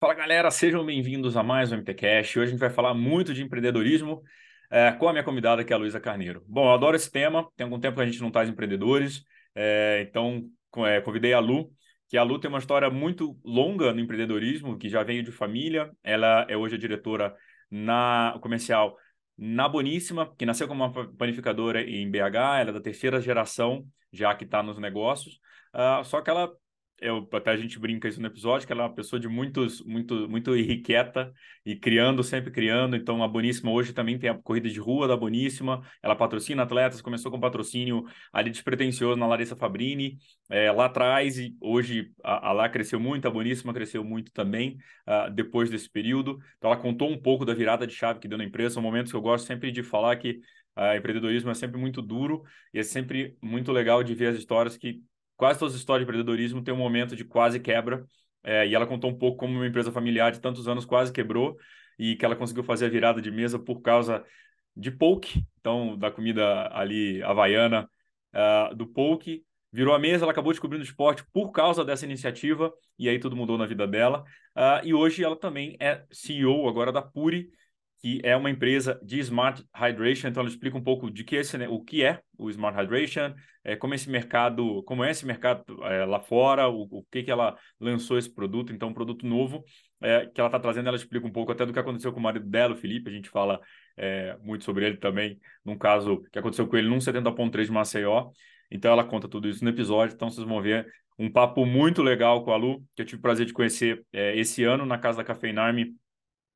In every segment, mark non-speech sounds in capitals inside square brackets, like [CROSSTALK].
Fala galera, sejam bem-vindos a mais um MTCast. Hoje a gente vai falar muito de empreendedorismo é, com a minha convidada, que é a Luísa Carneiro. Bom, eu adoro esse tema, tem algum tempo que a gente não traz empreendedores, é, então é, convidei a Lu, que a Lu tem uma história muito longa no empreendedorismo, que já veio de família, ela é hoje a diretora na comercial na Boníssima, que nasceu como uma panificadora em BH, ela é da terceira geração, já que está nos negócios, uh, só que ela eu, até a gente brinca isso no episódio, que ela é uma pessoa de muitos, muito, muito irrequieta e criando, sempre criando. Então, a Boníssima hoje também tem a corrida de rua da Boníssima, ela patrocina atletas, começou com patrocínio ali despretensioso na Larissa Fabrini, é, lá atrás, e hoje a, a lá cresceu muito, a Boníssima cresceu muito também uh, depois desse período. Então, ela contou um pouco da virada de chave que deu na empresa, são momentos que eu gosto sempre de falar que uh, empreendedorismo é sempre muito duro e é sempre muito legal de ver as histórias que quase todas as histórias de empreendedorismo têm um momento de quase quebra. É, e ela contou um pouco como uma empresa familiar de tantos anos quase quebrou e que ela conseguiu fazer a virada de mesa por causa de poke, então da comida ali havaiana, uh, do poke, virou a mesa, ela acabou descobrindo o esporte por causa dessa iniciativa e aí tudo mudou na vida dela. Uh, e hoje ela também é CEO agora da Puri, que é uma empresa de Smart Hydration. Então, ela explica um pouco de que esse, né, o que é o Smart Hydration, é, como esse mercado, como é esse mercado é, lá fora, o, o, que que ela lançou esse produto. Então, um produto novo é, que ela está trazendo, ela explica um pouco até do que aconteceu com o marido dela, o Felipe. A gente fala é, muito sobre ele também, num caso que aconteceu com ele num 70.3 de Maceió. Então, ela conta tudo isso no episódio. Então, vocês vão ver um papo muito legal com a Lu, que eu tive o prazer de conhecer é, esse ano na casa da Café Army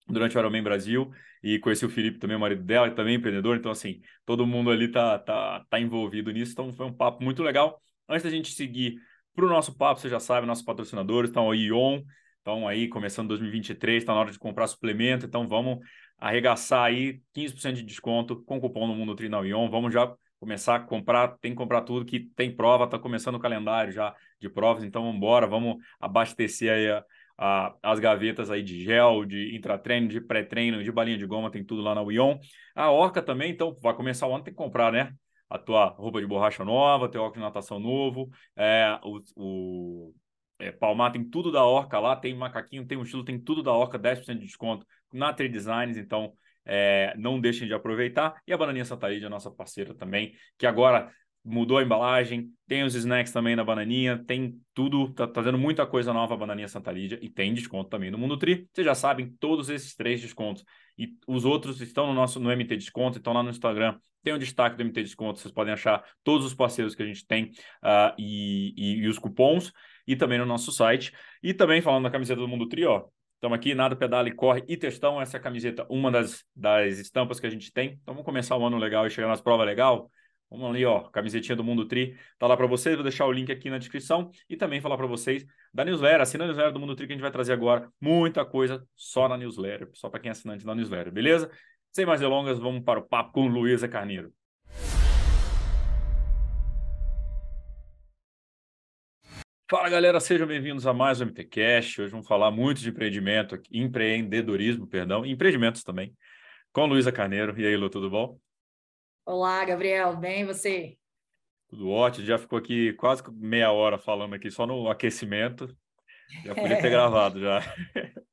durante o Ironman Brasil e conheci o Felipe também, o marido dela, e também empreendedor, então assim, todo mundo ali tá, tá, tá envolvido nisso, então foi um papo muito legal. Antes da gente seguir para o nosso papo, você já sabe, nossos patrocinadores estão aí Ion, estão aí começando 2023, está na hora de comprar suplemento, então vamos arregaçar aí 15% de desconto com o cupom no Mundo Trinal Ion, vamos já começar a comprar, tem que comprar tudo que tem prova, tá começando o calendário já de provas, então vamos embora, vamos abastecer aí a, a, as gavetas aí de gel, de intratreino, de pré-treino, de balinha de goma, tem tudo lá na Wion. A Orca também, então, vai começar o ano, tem que comprar, né? A tua roupa de borracha nova, teu óculos de natação novo, é, o, o é, Palmar tem tudo da Orca lá, tem macaquinho, tem estilo, tem tudo da Orca, 10% de desconto na Trade Designs, então é, não deixem de aproveitar. E a Bananinha Santa Lídia, nossa parceira também, que agora mudou a embalagem, tem os snacks também na bananinha, tem tudo, tá trazendo muita coisa nova a bananinha Santa Lídia e tem desconto também no Mundo Tri. Vocês já sabem todos esses três descontos e os outros estão no nosso no MT Desconto, estão lá no Instagram. Tem o um destaque do MT Desconto, vocês podem achar todos os parceiros que a gente tem uh, e, e, e, os cupons e também no nosso site. E também falando da camiseta do Mundo Tri, ó, Estamos aqui, nada, pedala e corre e testão. Essa camiseta, uma das, das estampas que a gente tem. Então vamos começar o ano legal e chegar nas provas legal. Vamos ali, ó, camisetinha do Mundo Tri, tá lá para vocês, vou deixar o link aqui na descrição e também falar para vocês da newsletter, assina a newsletter do Mundo Tri que a gente vai trazer agora muita coisa só na newsletter, só para quem é assinante da newsletter, beleza? Sem mais delongas, vamos para o papo com Luísa Carneiro. Fala galera, sejam bem-vindos a mais um MTCast. Hoje vamos falar muito de empreendimento, empreendedorismo, perdão, empreendimentos também, com Luísa Carneiro. E aí, Lu, tudo bom? Olá, Gabriel, bem você? Tudo ótimo, já ficou aqui quase meia hora falando aqui só no aquecimento. Já [LAUGHS] podia ter é. gravado já.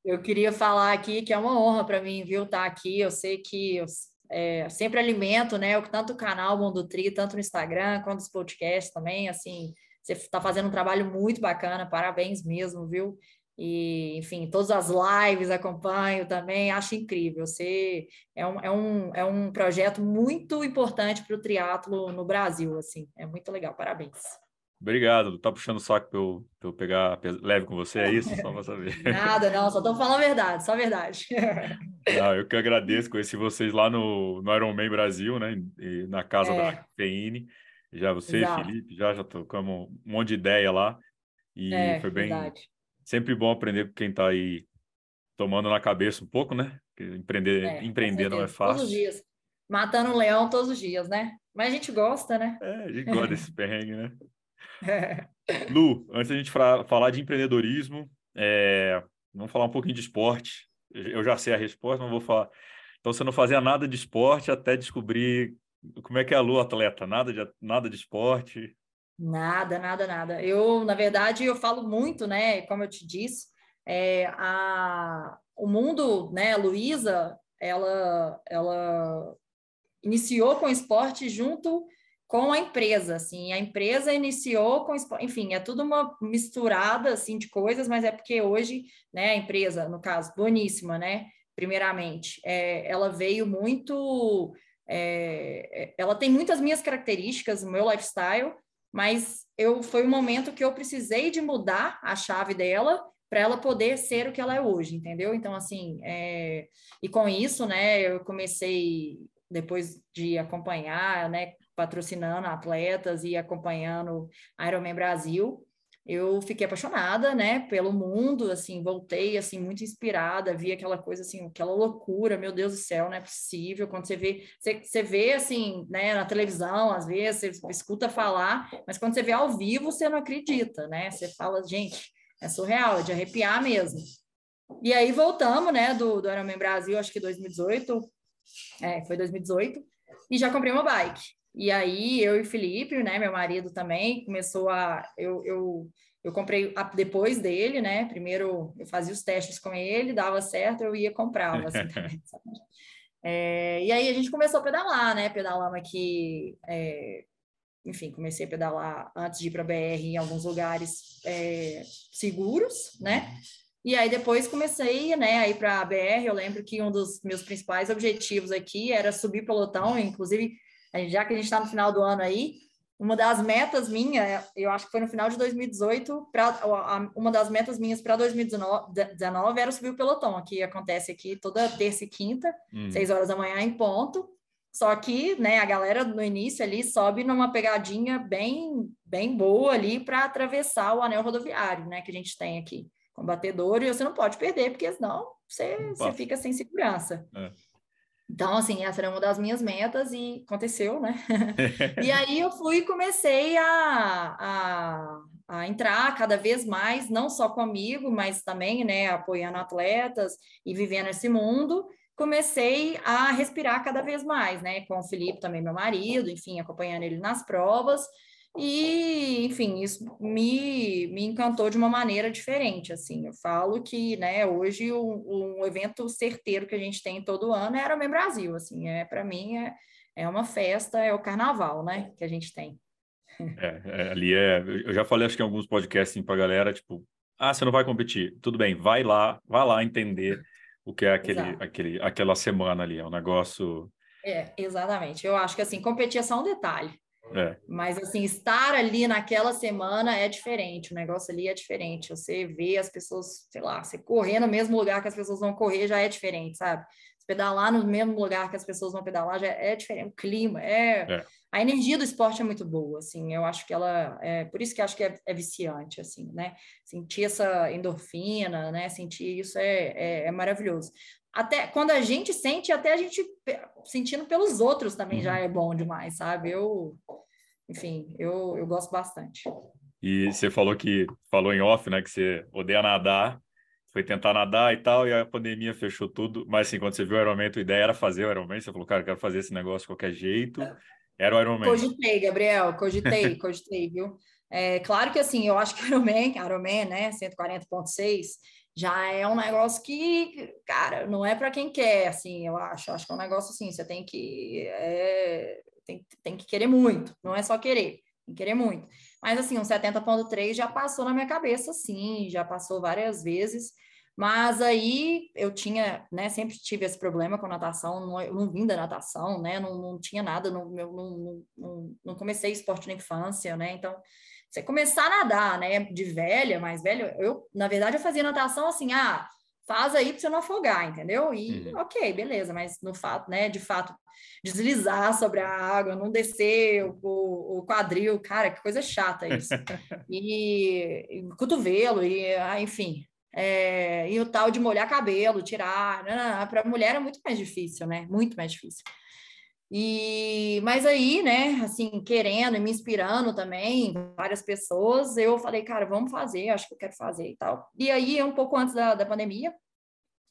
Eu queria falar aqui que é uma honra para mim, viu, estar tá aqui. Eu sei que eu é, sempre alimento, né? Tanto o canal Mundo Tri, tanto no Instagram quanto os podcasts também. Assim, você está fazendo um trabalho muito bacana, parabéns mesmo, viu? E, enfim, todas as lives acompanho também, acho incrível. Você é um, é um, é um projeto muito importante para o triatlo no Brasil, assim, é muito legal, parabéns. Obrigado, tá puxando o saco para eu, eu pegar leve com você, é isso? Só para saber. [LAUGHS] Nada, não, só estou falando a verdade, só a verdade. [LAUGHS] Não, eu que agradeço, conheci vocês lá no, no Ironman Brasil, né, na casa é. da Feine, já você, Exato. Felipe, já, já tocamos um monte de ideia lá, e é, foi bem, verdade sempre bom aprender com quem está aí tomando na cabeça um pouco, né? Porque empreender, é, empreender não é fácil. Todos os dias. Matando um leão todos os dias, né? Mas a gente gosta, né? É, a gente gosta desse perrengue, né? [LAUGHS] Lu, antes da gente falar de empreendedorismo, é... vamos falar um pouquinho de esporte. Eu já sei a resposta, não vou falar. Então, você não fazia nada de esporte até descobrir como é que é a Lu atleta? Nada de, nada de esporte? Nada, nada, nada. Eu, na verdade, eu falo muito, né? Como eu te disse, é, a, o mundo, né, Luísa, ela, ela iniciou com esporte junto com a empresa, assim, a empresa iniciou com, enfim, é tudo uma misturada, assim, de coisas, mas é porque hoje, né, a empresa, no caso, Boníssima, né, primeiramente, é, ela veio muito, é, é ela tem muitas minhas características, o meu lifestyle, mas eu foi um momento que eu precisei de mudar a chave dela para ela poder ser o que ela é hoje, entendeu? Então, assim, é, e com isso, né, eu comecei, depois de acompanhar, né, patrocinando atletas e acompanhando Ironman Brasil, eu fiquei apaixonada, né, pelo mundo, assim, voltei, assim, muito inspirada, vi aquela coisa, assim, aquela loucura, meu Deus do céu, não é possível, quando você vê, você, você vê, assim, né, na televisão, às vezes, você escuta falar, mas quando você vê ao vivo, você não acredita, né, você fala, gente, é surreal, é de arrepiar mesmo. E aí voltamos, né, do, do Ironman Brasil, acho que 2018, é, foi 2018, e já comprei uma bike. E aí eu e o Felipe, né, meu marido também, começou a eu, eu, eu comprei depois dele, né? Primeiro eu fazia os testes com ele, dava certo, eu ia comprava assim, [LAUGHS] é, e aí a gente começou a pedalar, né? Pedalamos aqui, é, enfim, comecei a pedalar antes de ir para a BR em alguns lugares é, seguros, né? E aí depois comecei, né, a ir para a BR. Eu lembro que um dos meus principais objetivos aqui era subir pelotão, inclusive já que a gente está no final do ano aí, uma das metas minha, eu acho que foi no final de 2018, pra, uma das metas minhas para 2019 era subir o pelotão, que acontece aqui toda terça e quinta, hum. seis horas da manhã em ponto. Só que, né, a galera no início ali sobe numa pegadinha bem, bem boa ali para atravessar o anel rodoviário, né, que a gente tem aqui, com batedor, e você não pode perder, porque senão você, você fica sem segurança. É. Então, assim, essa era uma das minhas metas e aconteceu, né? [LAUGHS] e aí eu fui e comecei a, a, a, entrar cada vez mais, não só comigo, mas também, né, apoiando atletas e vivendo esse mundo. Comecei a respirar cada vez mais, né? Com o Felipe também, meu marido, enfim, acompanhando ele nas provas. E, enfim, isso me, me encantou de uma maneira diferente, assim. Eu falo que, né, hoje um, um evento certeiro que a gente tem todo ano é Ironman Brasil, assim. É, para mim, é, é uma festa, é o carnaval, né, que a gente tem. É, é, ali é... Eu já falei, acho que em alguns podcasts, assim, pra galera, tipo... Ah, você não vai competir. Tudo bem, vai lá, vai lá entender o que é aquele, aquele, aquela semana ali. É um negócio... É, exatamente. Eu acho que, assim, competir é só um detalhe. É. Mas, assim, estar ali naquela semana é diferente, o negócio ali é diferente. Você vê as pessoas, sei lá, você correr no mesmo lugar que as pessoas vão correr já é diferente, sabe? Você pedalar no mesmo lugar que as pessoas vão pedalar já é diferente. O clima, é... é. A energia do esporte é muito boa, assim, eu acho que ela... É, por isso que acho que é, é viciante, assim, né? Sentir essa endorfina, né? Sentir isso é, é, é maravilhoso até quando a gente sente, até a gente sentindo pelos outros também uhum. já é bom demais, sabe? Eu, enfim, eu, eu gosto bastante. E você falou que falou em off, né, que você odeia nadar, foi tentar nadar e tal, e a pandemia fechou tudo. Mas assim, quando você viu o Ironman, a ideia era fazer o Ironman, você falou, cara, eu quero fazer esse negócio de qualquer jeito. Era o Ironman. Cogitei, Gabriel, cogitei, [LAUGHS] cogitei, viu? É, claro que assim, eu acho que o Ironman, Ironman, né, 140.6, já é um negócio que, cara, não é para quem quer, assim, eu acho. Acho que é um negócio assim, você tem que é, tem, tem que querer muito, não é só querer, tem que querer muito. Mas assim, um 70.3 já passou na minha cabeça, sim, já passou várias vezes. Mas aí eu tinha, né, sempre tive esse problema com natação, não, eu não vim da natação, né, não, não tinha nada, não, não, não, não comecei esporte na infância, né, então você começar a nadar, né, de velha, mais velha, eu, na verdade, eu fazia natação assim, ah, faz aí para você não afogar, entendeu? E uhum. ok, beleza, mas no fato, né, de fato, deslizar sobre a água, não descer o, o quadril, cara, que coisa chata isso. [LAUGHS] e, e cotovelo, e ah, enfim. É, e o tal de molhar cabelo, tirar, para mulher é muito mais difícil, né? Muito mais difícil. E, mas aí, né, assim, querendo e me inspirando também, várias pessoas, eu falei, cara, vamos fazer, acho que eu quero fazer e tal. E aí, um pouco antes da, da pandemia,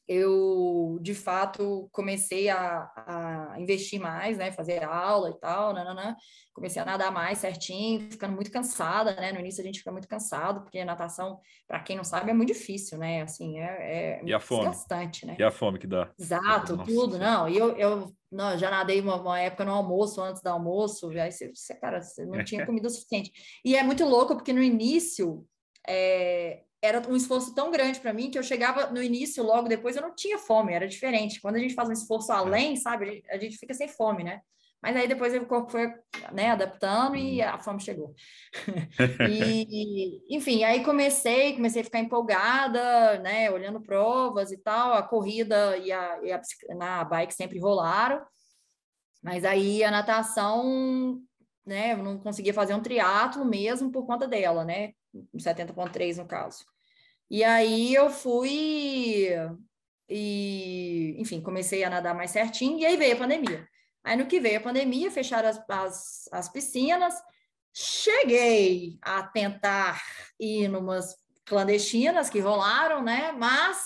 eu de fato comecei a, a, investir mais, né, fazer aula e tal, nananã. comecei a nadar mais certinho, ficando muito cansada, né, no início a gente fica muito cansado, porque a natação, para quem não sabe, é muito difícil, né, assim, é, é e a fome? desgastante, né. E a fome que dá. Exato, Nossa, tudo, sim. não, e eu, eu não, já nadei uma, uma, época no almoço, antes do almoço, aí você, você cara, você não tinha [LAUGHS] comida suficiente. E é muito louco, porque no início, é, era um esforço tão grande para mim que eu chegava no início, logo depois eu não tinha fome, era diferente. Quando a gente faz um esforço é. além, sabe, a gente fica sem fome, né? Mas aí depois o corpo foi né, adaptando e uhum. a fome chegou. [LAUGHS] e, enfim, aí comecei, comecei a ficar empolgada, né, olhando provas e tal. A corrida e a, e a na bike sempre rolaram, mas aí a natação, né, eu não conseguia fazer um triatlo mesmo por conta dela, né? 70.3 no caso. E aí eu fui e, enfim, comecei a nadar mais certinho, e aí veio a pandemia. Aí no que veio a pandemia, fecharam as, as, as piscinas, cheguei a tentar ir numas clandestinas que rolaram, né? Mas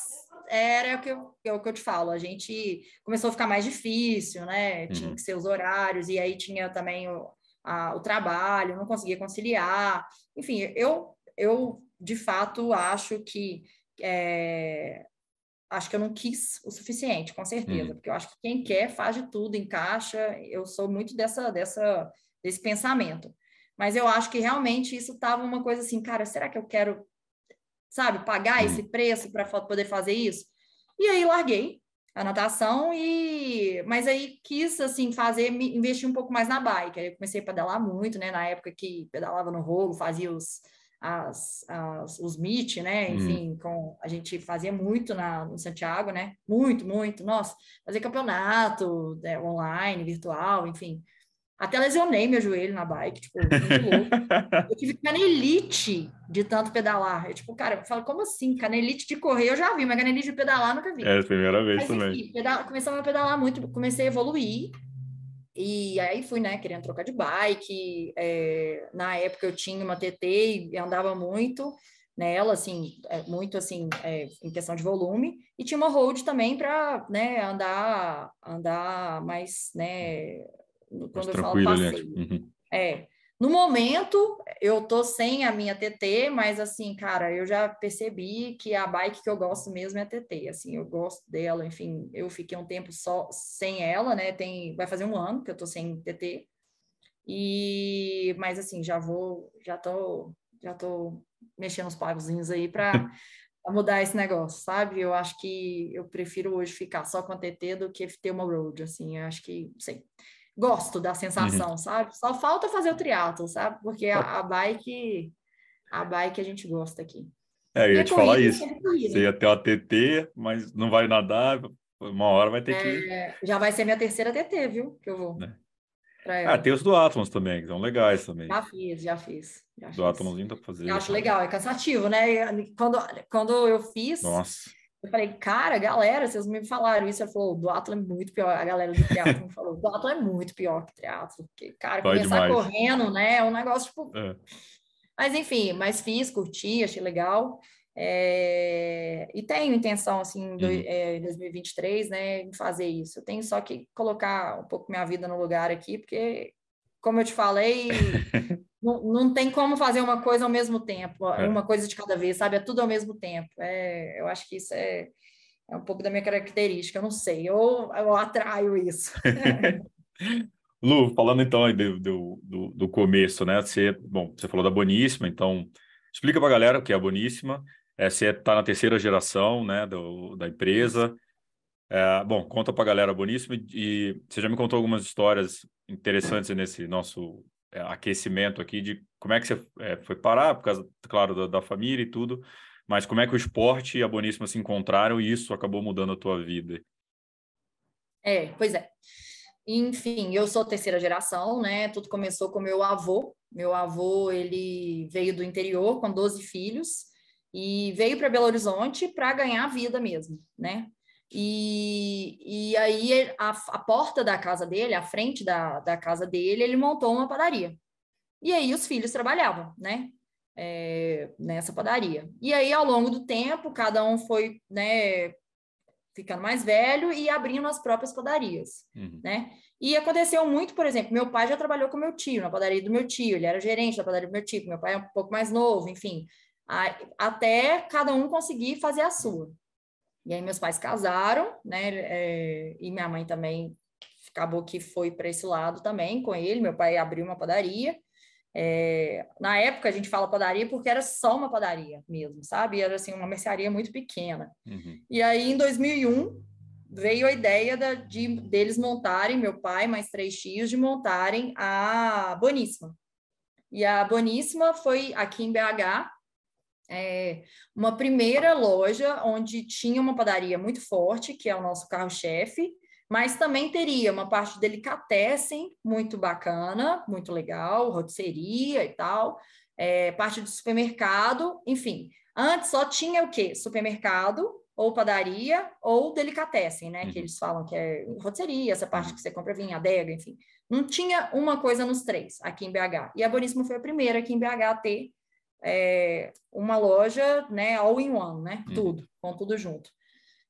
era o que eu, é o que eu te falo, a gente começou a ficar mais difícil, né? Tinha uhum. que ser os horários, e aí tinha também o, a, o trabalho, não conseguia conciliar. Enfim, eu eu de fato acho que é, acho que eu não quis o suficiente, com certeza, hum. porque eu acho que quem quer faz de tudo, encaixa. Eu sou muito dessa, dessa desse pensamento. Mas eu acho que realmente isso estava uma coisa assim, cara, será que eu quero, sabe, pagar hum. esse preço para poder fazer isso? E aí larguei a natação e mas aí quis assim fazer investir um pouco mais na bike. Aí eu comecei a pedalar muito, né, na época que pedalava no rolo, fazia os as, as, os Meet, né? Uhum. Enfim, hum. com, a gente fazia muito na, no Santiago, né? Muito, muito. Nossa, fazer campeonato né, online, virtual, enfim. Até lesionei meu joelho na bike, tipo, muito louco. [LAUGHS] eu tive canelite de tanto pedalar. Eu, tipo, cara, eu falo, como assim? Canelite de correr eu já vi, mas canelite de pedalar nunca vi. É a primeira vez mas, também. Enfim, pedal, começamos a pedalar muito, comecei a evoluir. E aí fui, né, querendo trocar de bike. É, na época eu tinha uma TT e andava muito nela, assim, é, muito assim, é, em questão de volume. E tinha uma road também para, né, andar, andar mais, né, quando mais eu falo passeio. Uhum. É, no momento, eu tô sem a minha TT, mas assim, cara, eu já percebi que a bike que eu gosto mesmo é a TT, assim, eu gosto dela, enfim, eu fiquei um tempo só sem ela, né? Tem, vai fazer um ano que eu tô sem TT. E mas assim, já vou, já tô, já tô mexendo os pagozinhos aí para [LAUGHS] mudar esse negócio, sabe? Eu acho que eu prefiro hoje ficar só com a TT do que ter uma road, assim, eu acho que, sei gosto da sensação, uhum. sabe? Só falta fazer o triatlo, sabe? Porque a, a, bike, a bike a gente gosta aqui. É, eu ia te falar isso. Você ia ter uma TT, mas não vai nadar, uma hora vai ter é, que. Já vai ser minha terceira TT, viu? Que eu vou. É. Ah, tem os do Atlas também, que são legais também. Já fiz, já fiz. Já do Atlaszinho dá pra fazer. Eu acho legal, é cansativo, né? Quando, quando eu fiz. Nossa eu falei, cara, galera, vocês me falaram isso. Ela falou, do Atlas é muito pior. A galera do triatlo me falou, do Atlas é muito pior que triatlo. Porque, cara, começar demais. correndo, né? É um negócio, tipo... É. Mas, enfim, mas fiz, curti, achei legal. É... E tenho intenção, assim, do, uhum. é, em 2023, né, em fazer isso. Eu tenho só que colocar um pouco minha vida no lugar aqui, porque, como eu te falei, [LAUGHS] não, não tem como fazer uma coisa ao mesmo tempo, é. uma coisa de cada vez, sabe? É tudo ao mesmo tempo. É, eu acho que isso é, é um pouco da minha característica, eu não sei, eu, eu atraio isso. [LAUGHS] Lu, falando então do, do, do, começo, né? Você, bom, você falou da Boníssima, então explica para a galera o que é a Boníssima. É, você está na terceira geração né, do, da empresa. É, bom, conta para a galera Boníssima e você já me contou algumas histórias interessantes nesse nosso é, aquecimento aqui de como é que você é, foi parar, por causa, claro, da, da, família e tudo, mas como é que o esporte e a Boníssima se encontraram e isso acabou mudando a tua vida? É, pois é. Enfim, eu sou terceira geração, né? Tudo começou com meu avô. Meu avô, ele veio do interior com 12 filhos e veio para Belo Horizonte para ganhar vida mesmo, né? E, e aí a, a porta da casa dele, a frente da, da casa dele, ele montou uma padaria. E aí os filhos trabalhavam, né? É, nessa padaria. E aí, ao longo do tempo, cada um foi, né, ficando mais velho e abrindo as próprias padarias, Uhum. né? E aconteceu muito, por exemplo, meu pai já trabalhou com meu tio, na padaria do meu tio, ele era gerente da padaria do meu tio, meu pai é um pouco mais novo, enfim, a- até cada um conseguir fazer a sua. E aí meus pais casaram, né? é, e minha mãe também acabou que foi para esse lado também com ele. Meu pai abriu uma padaria. É, na época a gente fala padaria porque era só uma padaria mesmo, sabe? Era assim uma mercearia muito pequena. Uhum. E aí em 2001 veio a ideia da- de deles montarem, meu pai mais três tios, de montarem a Boníssima. E a Boníssima foi aqui em BH, é, uma primeira loja onde tinha uma padaria muito forte, que é o nosso carro-chefe, mas também teria uma parte de delicatessen muito bacana, muito legal, rotisseria e tal, é, parte de supermercado, enfim. Antes só tinha o quê? Supermercado, ou padaria, ou delicatessen, né? Uhum. Que eles falam que é rotisseria, essa parte que você compra vinho, adega, enfim. Não tinha uma coisa nos três aqui em BH. E a Boníssimo foi a primeira aqui em BH a ter é, uma loja, né, all in one, né? Uhum. Tudo, com tudo junto.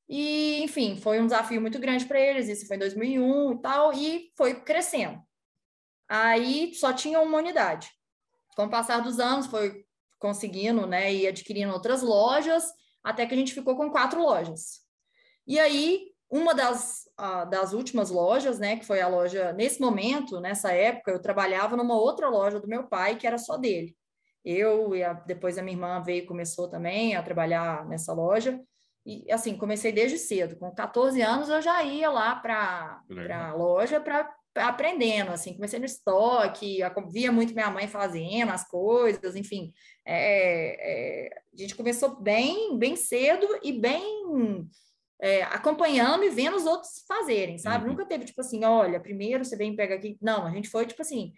E, enfim, foi um desafio muito grande para eles. Isso foi em 2001 e tal, e foi crescendo. Aí só tinha uma unidade. Com o passar dos anos, foi conseguindo, né, e adquirindo outras lojas, até que a gente ficou com quatro lojas. E aí, uma das, das últimas lojas, né, que foi a loja, nesse momento, nessa época, eu trabalhava numa outra loja do meu pai, que era só dele. Eu e a- depois a minha irmã veio e começou também a trabalhar nessa loja. E assim, comecei desde cedo. Com 14 anos eu já ia lá para a loja para aprendendo, assim, comecei no estoque, via muito minha mãe fazendo as coisas, enfim. É, é, a gente começou bem, bem cedo e bem é, acompanhando e vendo os outros fazerem, sabe? Uhum. Nunca teve tipo assim, olha, primeiro você vem e pega aqui. Não, a gente foi tipo assim,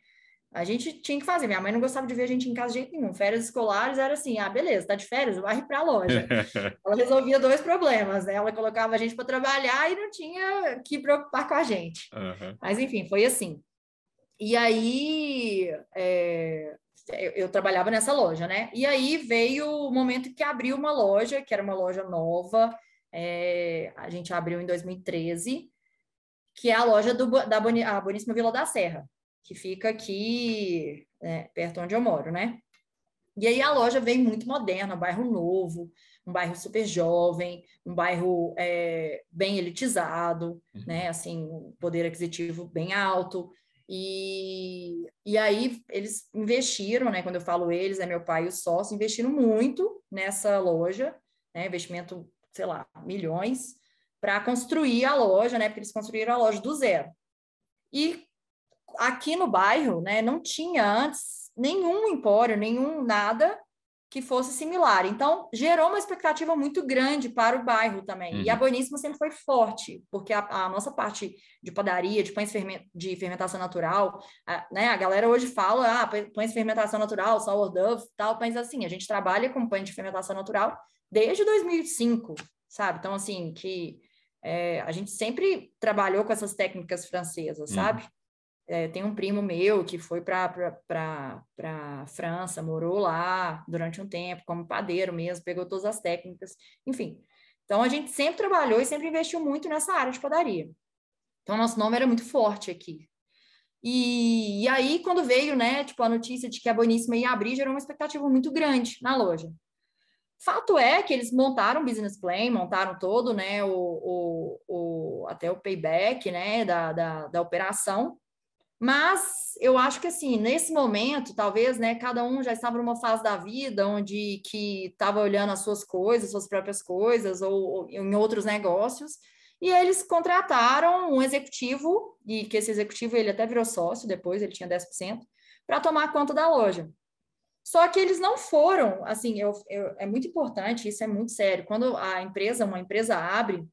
a gente tinha que fazer. Minha mãe não gostava de ver a gente em casa de jeito nenhum. Férias escolares era assim, ah, beleza, tá de férias, vai para a loja. [LAUGHS] Ela resolvia dois problemas, né? Ela colocava a gente para trabalhar e não tinha que preocupar com a gente. Uhum. Mas enfim, foi assim. E aí é, eu, eu trabalhava nessa loja, né? E aí veio o momento que abriu uma loja, que era uma loja nova. é, a gente abriu em 2013, que é a loja do, da Boni, a Boníssima Vila da Serra, que fica aqui é, perto onde eu moro, né? E aí a loja veio muito moderna, um bairro novo, um bairro super jovem, um bairro é, bem elitizado, né? Assim, um poder aquisitivo bem alto. E, e aí eles investiram, né? Quando eu falo eles, é meu pai e o sócio, investiram muito nessa loja, né? Investimento, sei lá, milhões, para construir a loja, né? Porque eles construíram a loja do zero. E aqui no bairro, né, não tinha antes nenhum empório, nenhum nada que fosse similar. Então, gerou uma expectativa muito grande para o bairro também. E a Uhum. Boníssima sempre foi forte, porque a, a nossa parte de padaria, de pães fermen- de fermentação natural, a, né, a galera hoje fala, ah, pã- pães de fermentação natural, sourdough, tal, mas assim, a gente trabalha com pães de fermentação natural desde 2005, sabe? Então, assim, que é, a gente sempre trabalhou com essas técnicas francesas, Uhum. sabe? É, tem um primo meu que foi para a França, morou lá durante um tempo, como padeiro mesmo, pegou todas as técnicas, enfim. Então, a gente sempre trabalhou e sempre investiu muito nessa área de padaria. Então, nosso nome era muito forte aqui. E, e aí, quando veio, né, tipo, a notícia de que a Boníssima ia abrir, gerou uma expectativa muito grande na loja. Fato é que eles montaram o business plan, montaram todo, né, o, o, o até o payback, né, da, da, da operação, mas eu acho que assim, nesse momento, talvez, né, cada um já estava numa fase da vida onde que estava olhando as suas coisas, suas próprias coisas, ou, ou em outros negócios, e eles contrataram um executivo, e que esse executivo ele até virou sócio depois, ele tinha 10%, para tomar conta da loja. Só que eles não foram, assim, eu, eu, é muito importante, isso é muito sério. Quando a empresa, uma empresa abre,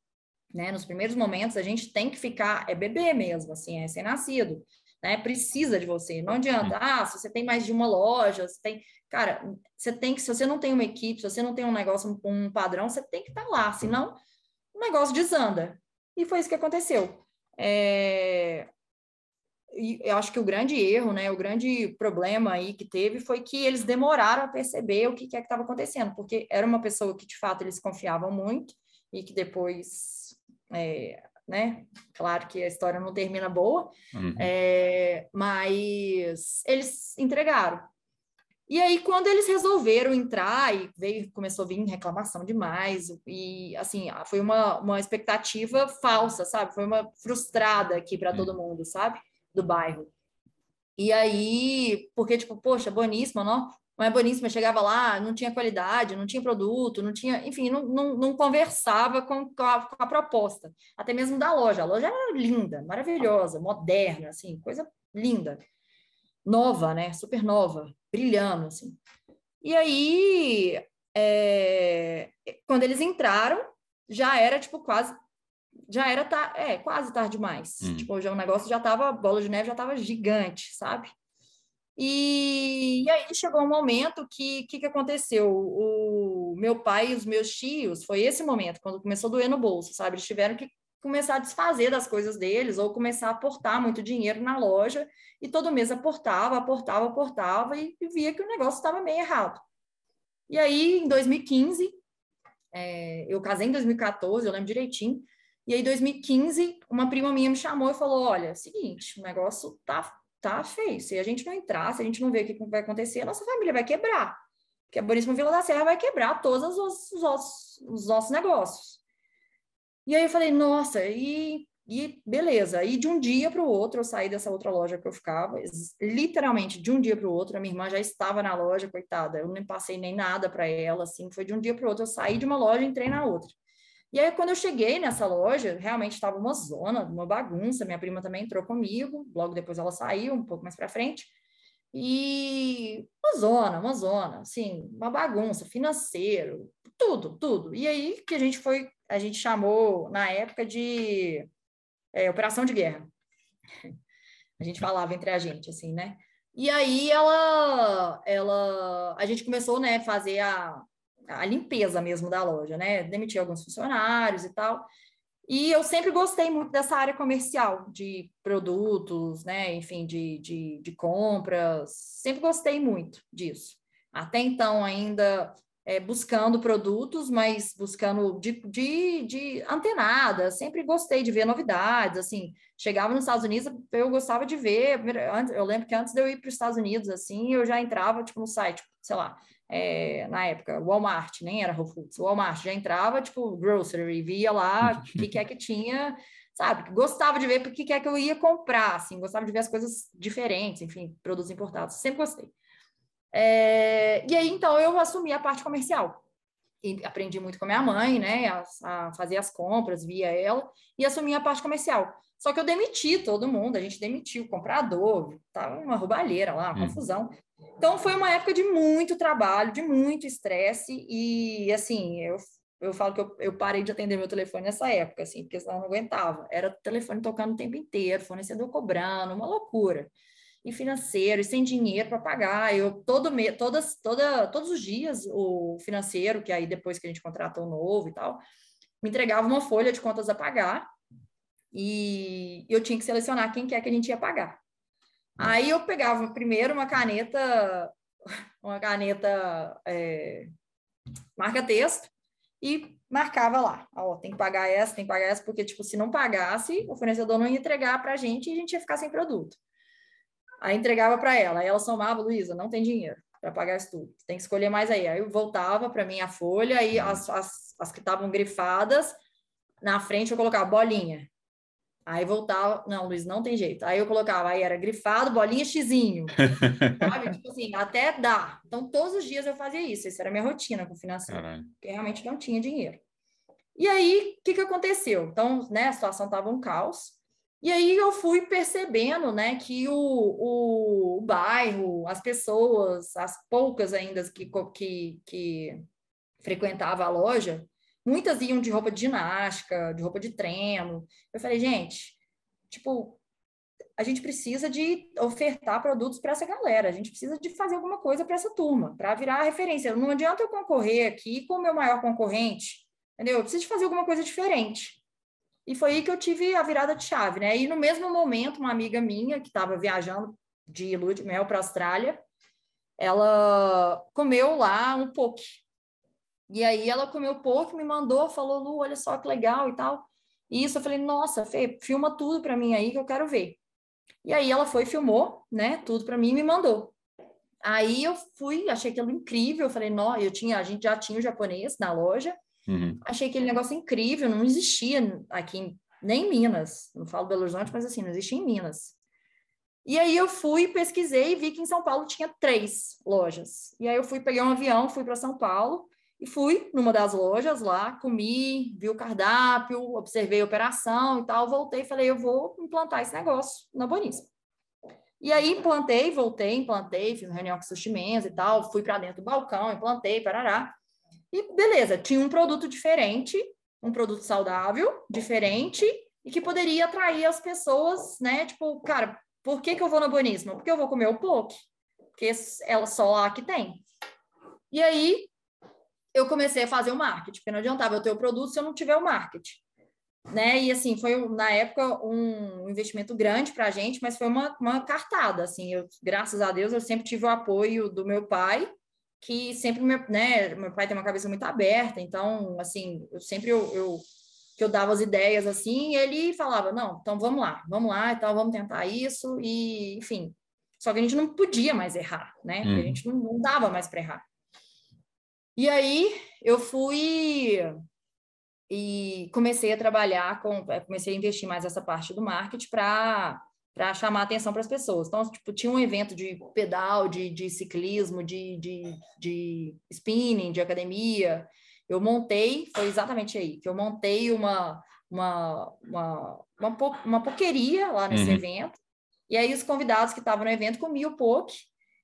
né, nos primeiros momentos, a gente tem que ficar, é bebê mesmo, assim, é ser-nascido né? Precisa de você. Não adianta. Ah, se você tem mais de uma loja, você tem. Cara, você tem que, se você não tem uma equipe, se você não tem um negócio, um padrão, você tem que estar lá, senão o negócio desanda. E foi isso que aconteceu. É... E eu acho que o grande erro, né, o grande problema aí que teve foi que eles demoraram a perceber o que, que é que estava acontecendo, porque era uma pessoa que de fato eles confiavam muito e que depois é, né? Claro que a história não termina boa, uhum. é, mas eles entregaram. E aí, quando eles resolveram entrar, e veio, começou a vir reclamação demais, e assim, foi uma, uma expectativa falsa, sabe? Foi uma frustrada aqui para todo mundo, sabe? Do bairro. E aí, porque, tipo, poxa, boníssima, não? Mas boníssima, chegava lá, não tinha qualidade, não tinha produto, não tinha, enfim, não, não, não conversava com, com, a, com a proposta, até mesmo da loja. A loja era linda, maravilhosa, moderna, assim, coisa linda, nova, né? Super nova brilhando, assim. E aí, é, quando eles entraram, já era, tipo, quase, já era, ta, é, quase tarde demais. Hum. Tipo, já, o negócio já tava, a bola de neve já tava gigante, sabe? E, e aí chegou um momento que, que que aconteceu? O meu pai e os meus tios, foi esse momento, quando começou a doer no bolso, sabe? Eles tiveram que começar a desfazer das coisas deles ou começar a aportar muito dinheiro na loja e todo mês aportava, aportava, aportava e, e via que o negócio estava meio errado. E aí, em 2015, é, eu casei em 2014, eu lembro direitinho, e aí, em 2015, uma prima minha me chamou e falou: Olha, seguinte, o negócio tá, tá feio. Se a gente não entrar, se a gente não ver o que vai acontecer, a nossa família vai quebrar. Porque a Boníssima Vila da Serra vai quebrar todos os, os, nossos, os nossos negócios. E aí eu falei, nossa, e, e beleza. E de um dia para o outro eu saí dessa outra loja que eu ficava, literalmente de um dia para o outro, a minha irmã já estava na loja, coitada, eu nem passei nem nada para ela, assim, foi de um dia para o outro, eu saí de uma loja e entrei na outra. E aí, quando eu cheguei nessa loja, realmente estava uma zona, uma bagunça. Minha prima também entrou comigo, logo depois ela saiu, um pouco mais para frente. E uma zona, uma zona, assim, uma bagunça, financeiro, tudo, tudo. E aí que a gente foi a gente chamou na época de é, operação de guerra. [LAUGHS] A gente falava entre a gente, assim, né? E aí ela, ela, a gente começou, né, fazer a, a limpeza mesmo da loja, né? Demitir alguns funcionários e tal. E eu sempre gostei muito dessa área comercial, de produtos, né? Enfim, de, de, de compras. Sempre gostei muito disso. Até então, ainda é, buscando produtos, mas buscando de, de, de antenada. Sempre gostei de ver novidades. Assim, chegava nos Estados Unidos, eu gostava de ver. Eu lembro que antes de eu ir para os Estados Unidos, assim, eu já entrava tipo no site, sei lá, é, na época, Walmart, nem era Whole Foods, Walmart, já entrava tipo grocery, via lá o que, que é que tinha sabe? Gostava de ver o que é que eu ia comprar, assim, gostava de ver as coisas diferentes, enfim, produtos importados, sempre gostei. É, e aí, então, eu assumi a parte comercial. E aprendi muito com a minha mãe, né? A, a, fazer as compras via ela e assumi a parte comercial. Só que eu demiti todo mundo, a gente demitiu o comprador, tava uma roubalheira lá, uma hum. confusão. Então, foi uma época de muito trabalho, de muito estresse, e assim, eu, eu falo que eu, eu parei de atender meu telefone nessa época, assim, porque senão eu não aguentava. Era telefone tocando o tempo inteiro, fornecedor cobrando, uma loucura e financeiro, e sem dinheiro para pagar. Eu todo mês, todas, toda, todos os dias, o financeiro, que aí depois que a gente contratou o novo e tal, me entregava uma folha de contas a pagar e eu tinha que selecionar quem quer que a gente ia pagar. Aí eu pegava primeiro uma caneta, uma caneta é, marca-texto e marcava lá, ó, tem que pagar essa, tem que pagar essa, porque, tipo, se não pagasse, o fornecedor não ia entregar para a gente e a gente ia ficar sem produto. Aí entregava para ela, aí ela somava, Luísa, não tem dinheiro para pagar isso tudo, tem que escolher mais aí. Aí eu voltava para minha folha, aí uhum. as, as, as que estavam grifadas, na frente eu colocava bolinha. Aí voltava, não, Luiz, não tem jeito. Aí eu colocava, aí era grifado, bolinha, xizinho. sabe? [LAUGHS] Tipo assim, até dá. Então, todos os dias eu fazia isso. Isso era minha rotina com financeiro. Porque realmente não tinha dinheiro. E aí, o que, que aconteceu? Então, né, a situação estava um caos. E aí eu fui percebendo, né, que o, o, o bairro, as pessoas, as poucas ainda que, que, que frequentavam a loja, muitas iam de roupa de ginástica, de roupa de treino. Eu falei, gente, tipo, a gente precisa de ofertar produtos para essa galera, a gente precisa de fazer alguma coisa para essa turma, para virar referência. Não adianta eu concorrer aqui com o meu maior concorrente, entendeu? Eu preciso de fazer alguma coisa diferente. E foi aí que eu tive a virada de chave, né? E no mesmo momento, uma amiga minha que estava viajando de lua de mel para a Austrália, ela comeu lá um poke. E aí ela comeu poke, me mandou, falou, Lu, olha só que legal e tal. isso. Eu falei, nossa, Fê, filma tudo para mim aí que eu quero ver. E aí ela foi, filmou, né, tudo para mim e me mandou. Aí eu fui, achei aquilo incrível, eu falei, não, eu tinha, a gente já tinha o japonês na loja, uhum. achei aquele negócio incrível, não existia aqui, nem em Minas, não falo Belo Horizonte, mas assim, não existia em Minas. E aí eu fui, pesquisei e vi que em São Paulo tinha três lojas. E aí eu fui, peguei um avião, fui para São Paulo e fui numa das lojas lá, comi, vi o cardápio, observei a operação e tal, voltei e falei, eu vou implantar esse negócio na Boníssima. E aí implantei, voltei, implantei, fiz reunião com sushi e tal, fui para dentro do balcão, implantei, parará. E beleza, tinha um produto diferente, um produto saudável, diferente, e que poderia atrair as pessoas, né? Tipo, cara, por que, que eu vou na Boníssima? Porque eu vou comer o poke, porque ela só lá que tem. E aí eu comecei a fazer o marketing, porque não adiantava eu ter o produto se eu não tiver o marketing. Né? E assim, foi na época um investimento grande para a gente, mas foi uma, uma cartada. Assim, eu, graças a Deus, eu sempre tive o apoio do meu pai, que sempre, né? Meu pai tem uma cabeça muito aberta, então, assim, eu sempre eu, eu que eu dava as ideias assim, ele falava, não, então vamos lá, vamos lá e tal, vamos tentar isso, e enfim. Só que a gente não podia mais errar, né? Hum. A gente não, não dava mais para errar. E aí eu fui e comecei a trabalhar com, é, comecei a investir mais essa parte do marketing para para chamar atenção para as pessoas. Então, tipo, tinha um evento de pedal, de, de ciclismo, de, de, de spinning, de academia, eu montei, foi exatamente aí, que eu montei uma, uma, uma, uma, uma poqueria lá nesse uhum. evento, e aí os convidados que estavam no evento comiam o poke.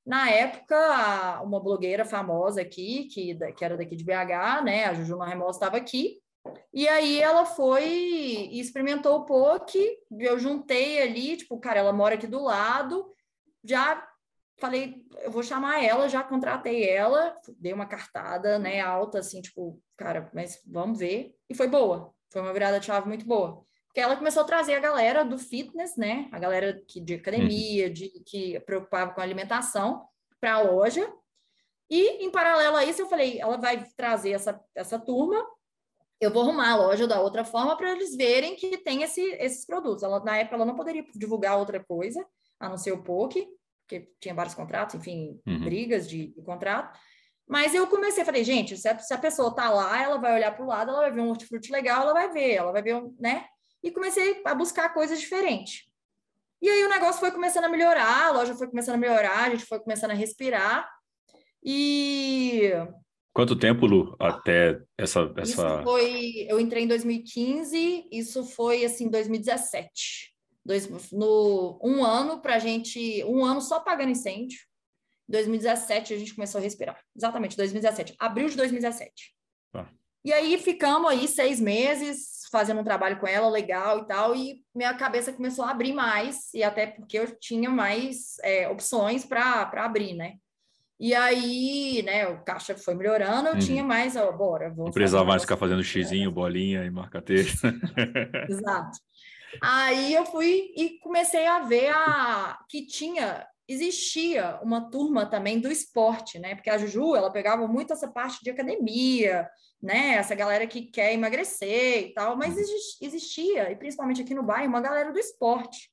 Na época, uma blogueira famosa aqui, que, que era daqui de BH, né, a Juju Marremosa estava aqui, e aí ela foi e experimentou o poke, eu juntei ali, tipo, cara, ela mora aqui do lado, já falei, eu vou chamar ela, já contratei ela, dei uma cartada, né, alta, assim, tipo, cara, mas vamos ver. E foi boa, foi uma virada de chave muito boa. Porque ela começou a trazer a galera do fitness, né, a galera que, de academia, uhum. de, que preocupava com a alimentação, para a loja. E, em paralelo a isso, eu falei, ela vai trazer essa, essa turma, eu vou arrumar a loja da outra forma para eles verem que tem esse, esses produtos. Ela, na época, ela não poderia divulgar outra coisa, a não ser o POC, porque tinha vários contratos, enfim, uhum. brigas de, de, contrato. Mas eu comecei, falei, gente, se a, se a pessoa tá lá, ela vai olhar para o lado, ela vai ver um hortifruti legal, ela vai ver, ela vai ver, né? E comecei a buscar coisas diferentes. E aí o negócio foi começando a melhorar, a loja foi começando a melhorar, a gente foi começando a respirar. E Quanto tempo, Lu, até essa, essa... Isso foi... Eu entrei em 2015, isso foi, assim, 2017. Dois, no, um ano para a gente, um ano só pagando incêndio. 2017 a gente começou a respirar. Exatamente, 2017. Abril de 2017. Tá. E aí ficamos aí seis meses fazendo um trabalho com ela, legal e tal, e minha cabeça começou a abrir mais, e até porque eu tinha mais é, opções para abrir, né? E aí, né, o caixa foi melhorando, eu uhum. tinha mais, ó, bora, vou. Não precisava mais ficar fazendo xizinho, bolinha e marca texto. Exato. Aí eu fui e comecei a ver a que tinha existia uma turma também do esporte, né? Porque a Juju, ela pegava muito essa parte de academia, né? Essa galera que quer emagrecer e tal, mas existia, e principalmente aqui no bairro, uma galera do esporte.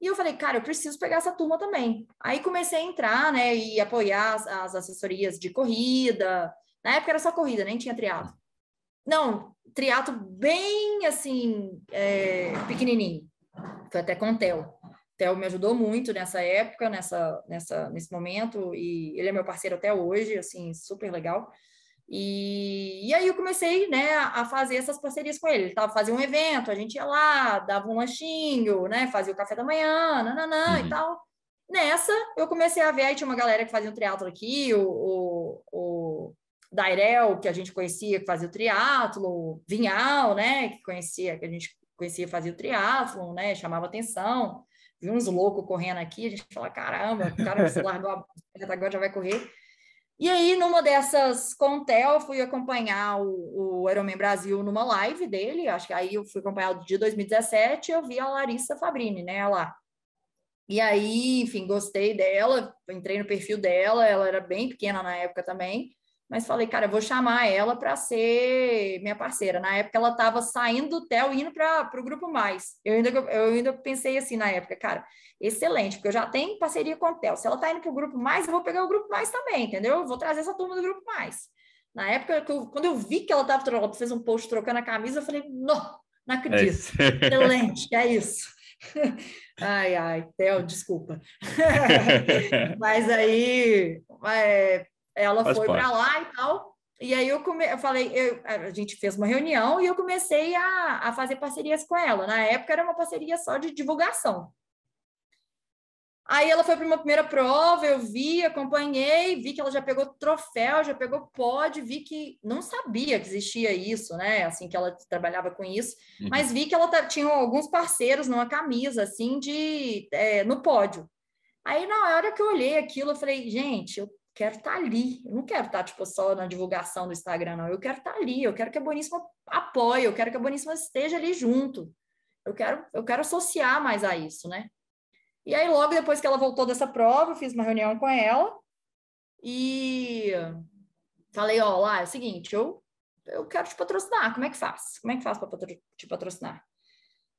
E eu falei, cara, eu preciso pegar essa turma também. Aí comecei a entrar, né, e apoiar as, as assessorias de corrida. Na época era só corrida, nem tinha triatlo. Não, triatlo bem assim, é, pequenininho. Foi até com o Theo. O Theo me ajudou muito nessa época, nessa, nessa, nesse momento, e ele é meu parceiro até hoje, assim, super legal. E, e aí eu comecei, né, a fazer essas parcerias com ele. Ele tava fazendo um evento, a gente ia lá, dava um lanchinho, né, fazia o café da manhã, nananã uhum. e tal. Nessa, eu comecei a ver, aí tinha uma galera que fazia um triatlo aqui, o, o, o Dairel, que a gente conhecia, que fazia o triatlo, Vinhal, né, que conhecia, que a gente conhecia, fazia o triatlo, né, chamava atenção. Uns loucos correndo aqui, a gente fala, caramba, o cara se largou a agora já vai correr. E aí, numa dessas com o fui acompanhar o, o Ironman Brasil numa live dele, acho que aí eu fui acompanhar o de 2017, eu vi a Larissa Fabrini, né, lá. E aí, enfim, gostei dela, entrei no perfil dela, ela era bem pequena na época também, mas falei, cara, eu vou chamar ela para ser minha parceira. Na época ela estava saindo do TEL e indo para o Grupo Mais. Eu ainda, eu ainda pensei assim na época, cara, excelente, porque eu já tenho parceria com o TEL. Se ela está indo para o Grupo Mais, eu vou pegar o Grupo Mais também, entendeu? Eu vou trazer essa turma do Grupo Mais. Na época, quando eu vi que ela estava, ela fez um post trocando a camisa, eu falei, não, não acredito. É excelente, é isso. [LAUGHS] Ai, ai, Theo, desculpa. [LAUGHS] Mas aí, é, ela Faz foi para lá e tal. E aí eu, come... eu falei, eu... a gente fez uma reunião e eu comecei a, a fazer parcerias com ela. Na época era uma parceria só de divulgação. Aí ela foi para uma primeira prova, eu vi, acompanhei, vi que ela já pegou troféu, já pegou pódio, vi que não sabia que existia isso, né? Assim que ela trabalhava com isso, uhum. mas vi que ela tinha alguns parceiros numa camisa, assim, de é, no pódio. Aí na hora que eu olhei aquilo, eu falei, gente, eu quero estar tá ali. Eu não quero estar, tá, tipo, só na divulgação do Instagram, não. Eu quero estar tá ali, eu quero que a Boníssima apoie, eu quero que a Boníssima esteja ali junto. Eu quero, eu quero associar mais a isso, né? E aí, logo depois que ela voltou dessa prova, eu fiz uma reunião com ela e falei, ó, lá, é o seguinte, eu, eu quero te patrocinar, como é que faz? Como é que faz para te patrocinar?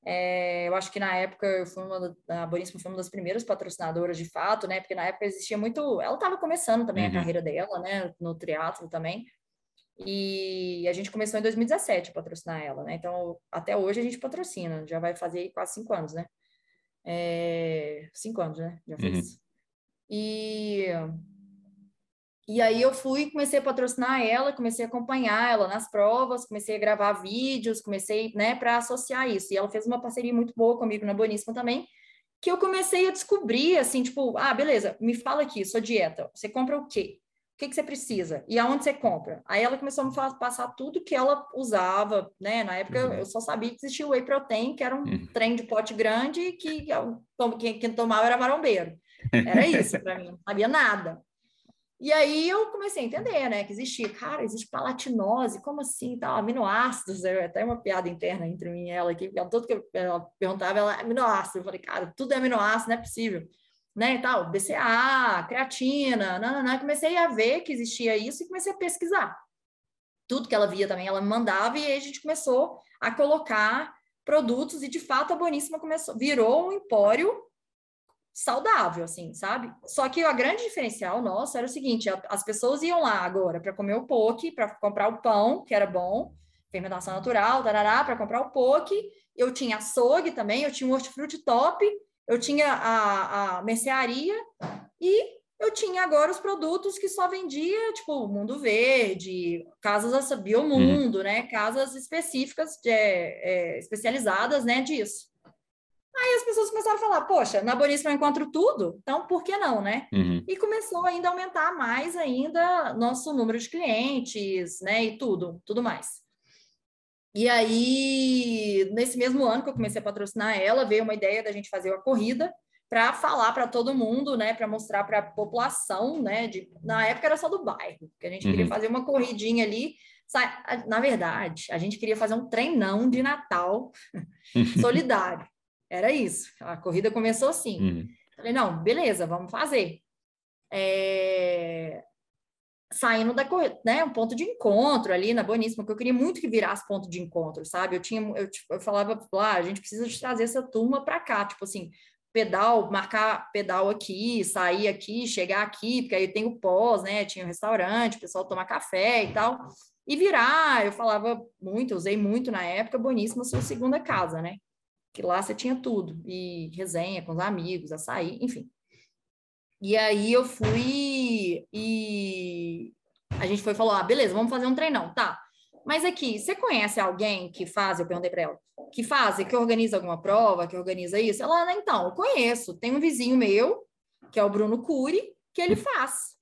É, eu acho que na época eu fui uma, a Boníssima foi uma das primeiras patrocinadoras de fato, né? Porque na época existia muito. Ela estava começando também uhum. a carreira dela, né? No triatlo também. E a gente começou em 2017 a patrocinar ela, né? Então, até hoje a gente patrocina, já vai fazer quase cinco anos, né? É, cinco anos, né? Já fez. Uhum. E e aí eu fui, comecei a patrocinar ela, comecei a acompanhar ela nas provas, comecei a gravar vídeos, comecei, né, para associar isso. E ela fez uma parceria muito boa comigo na Boníssima também, que eu comecei a descobrir, assim, tipo, ah, beleza, me fala aqui, sua dieta, você compra o quê? O que, que você precisa? E aonde você compra? Aí ela começou a me passar tudo que ela usava, né? Na época uhum. eu só sabia que existia o whey protein, que era um uhum. trem de pote grande que quem, quem tomava era marombeiro. Era isso para mim, não sabia nada. E aí eu comecei a entender, né, que existia, cara, existe palatinose, como assim, tal, aminoácidos, é até uma piada interna entre mim e ela aqui, porque tudo que ela perguntava, ela, aminoácido, eu falei, cara, tudo é aminoácido, não é possível, né, e tal, BCA, creatina, não, comecei a ver que existia isso e comecei a pesquisar. Tudo que ela via também, ela me mandava e aí a gente começou a colocar produtos e de fato a Boníssima começou, virou um empório saudável, assim, sabe? Só que a grande diferencial nosso era o seguinte: as pessoas iam lá agora para comer o poke, para comprar o pão, que era bom, fermentação natural, tarará, para comprar o poke. Eu tinha açougue também, eu tinha um hortifruti top, eu tinha a, a mercearia e eu tinha agora os produtos que só vendia, tipo, Mundo Verde, casas Biomundo, uhum. né? Casas específicas, de, é, especializadas, né, disso. Aí as pessoas começaram a falar, poxa, na Boníssima eu encontro tudo, então por que não, né? Uhum. E começou ainda a aumentar mais ainda nosso número de clientes, né? E tudo, tudo mais. E aí, nesse mesmo ano que eu comecei a patrocinar ela, veio uma ideia da gente fazer uma corrida para falar para todo mundo, né? Para mostrar para a população, né? De, na época era só do bairro, que a gente uhum. queria fazer uma corridinha ali. Na verdade, a gente queria fazer um treinão de Natal [LAUGHS] solidário. Era isso. A corrida começou assim. Uhum. Falei, não, beleza, vamos fazer. É... Saindo da corrida, né? Um ponto de encontro ali na Boníssima, que eu queria muito que virasse ponto de encontro, sabe? Eu tinha, eu, tipo, eu falava lá, ah, a gente precisa de trazer essa turma para cá, tipo assim, pedal, marcar pedal aqui, sair aqui, chegar aqui, porque aí tem o pós, né? Tinha o um restaurante, o pessoal toma café e tal. E virar, eu falava muito, usei muito na época, Boníssima sua segunda casa, né? Que lá você tinha tudo, e resenha com os amigos, açaí, enfim. E aí eu fui e a gente foi falou: ah, beleza, vamos fazer um treinão, tá. Mas aqui, você conhece alguém que faz? Eu perguntei para ela, que faz, que organiza alguma prova, que organiza isso? Ela, ah, então, eu conheço, tem um vizinho meu, que é o Bruno Cury, que ele faz.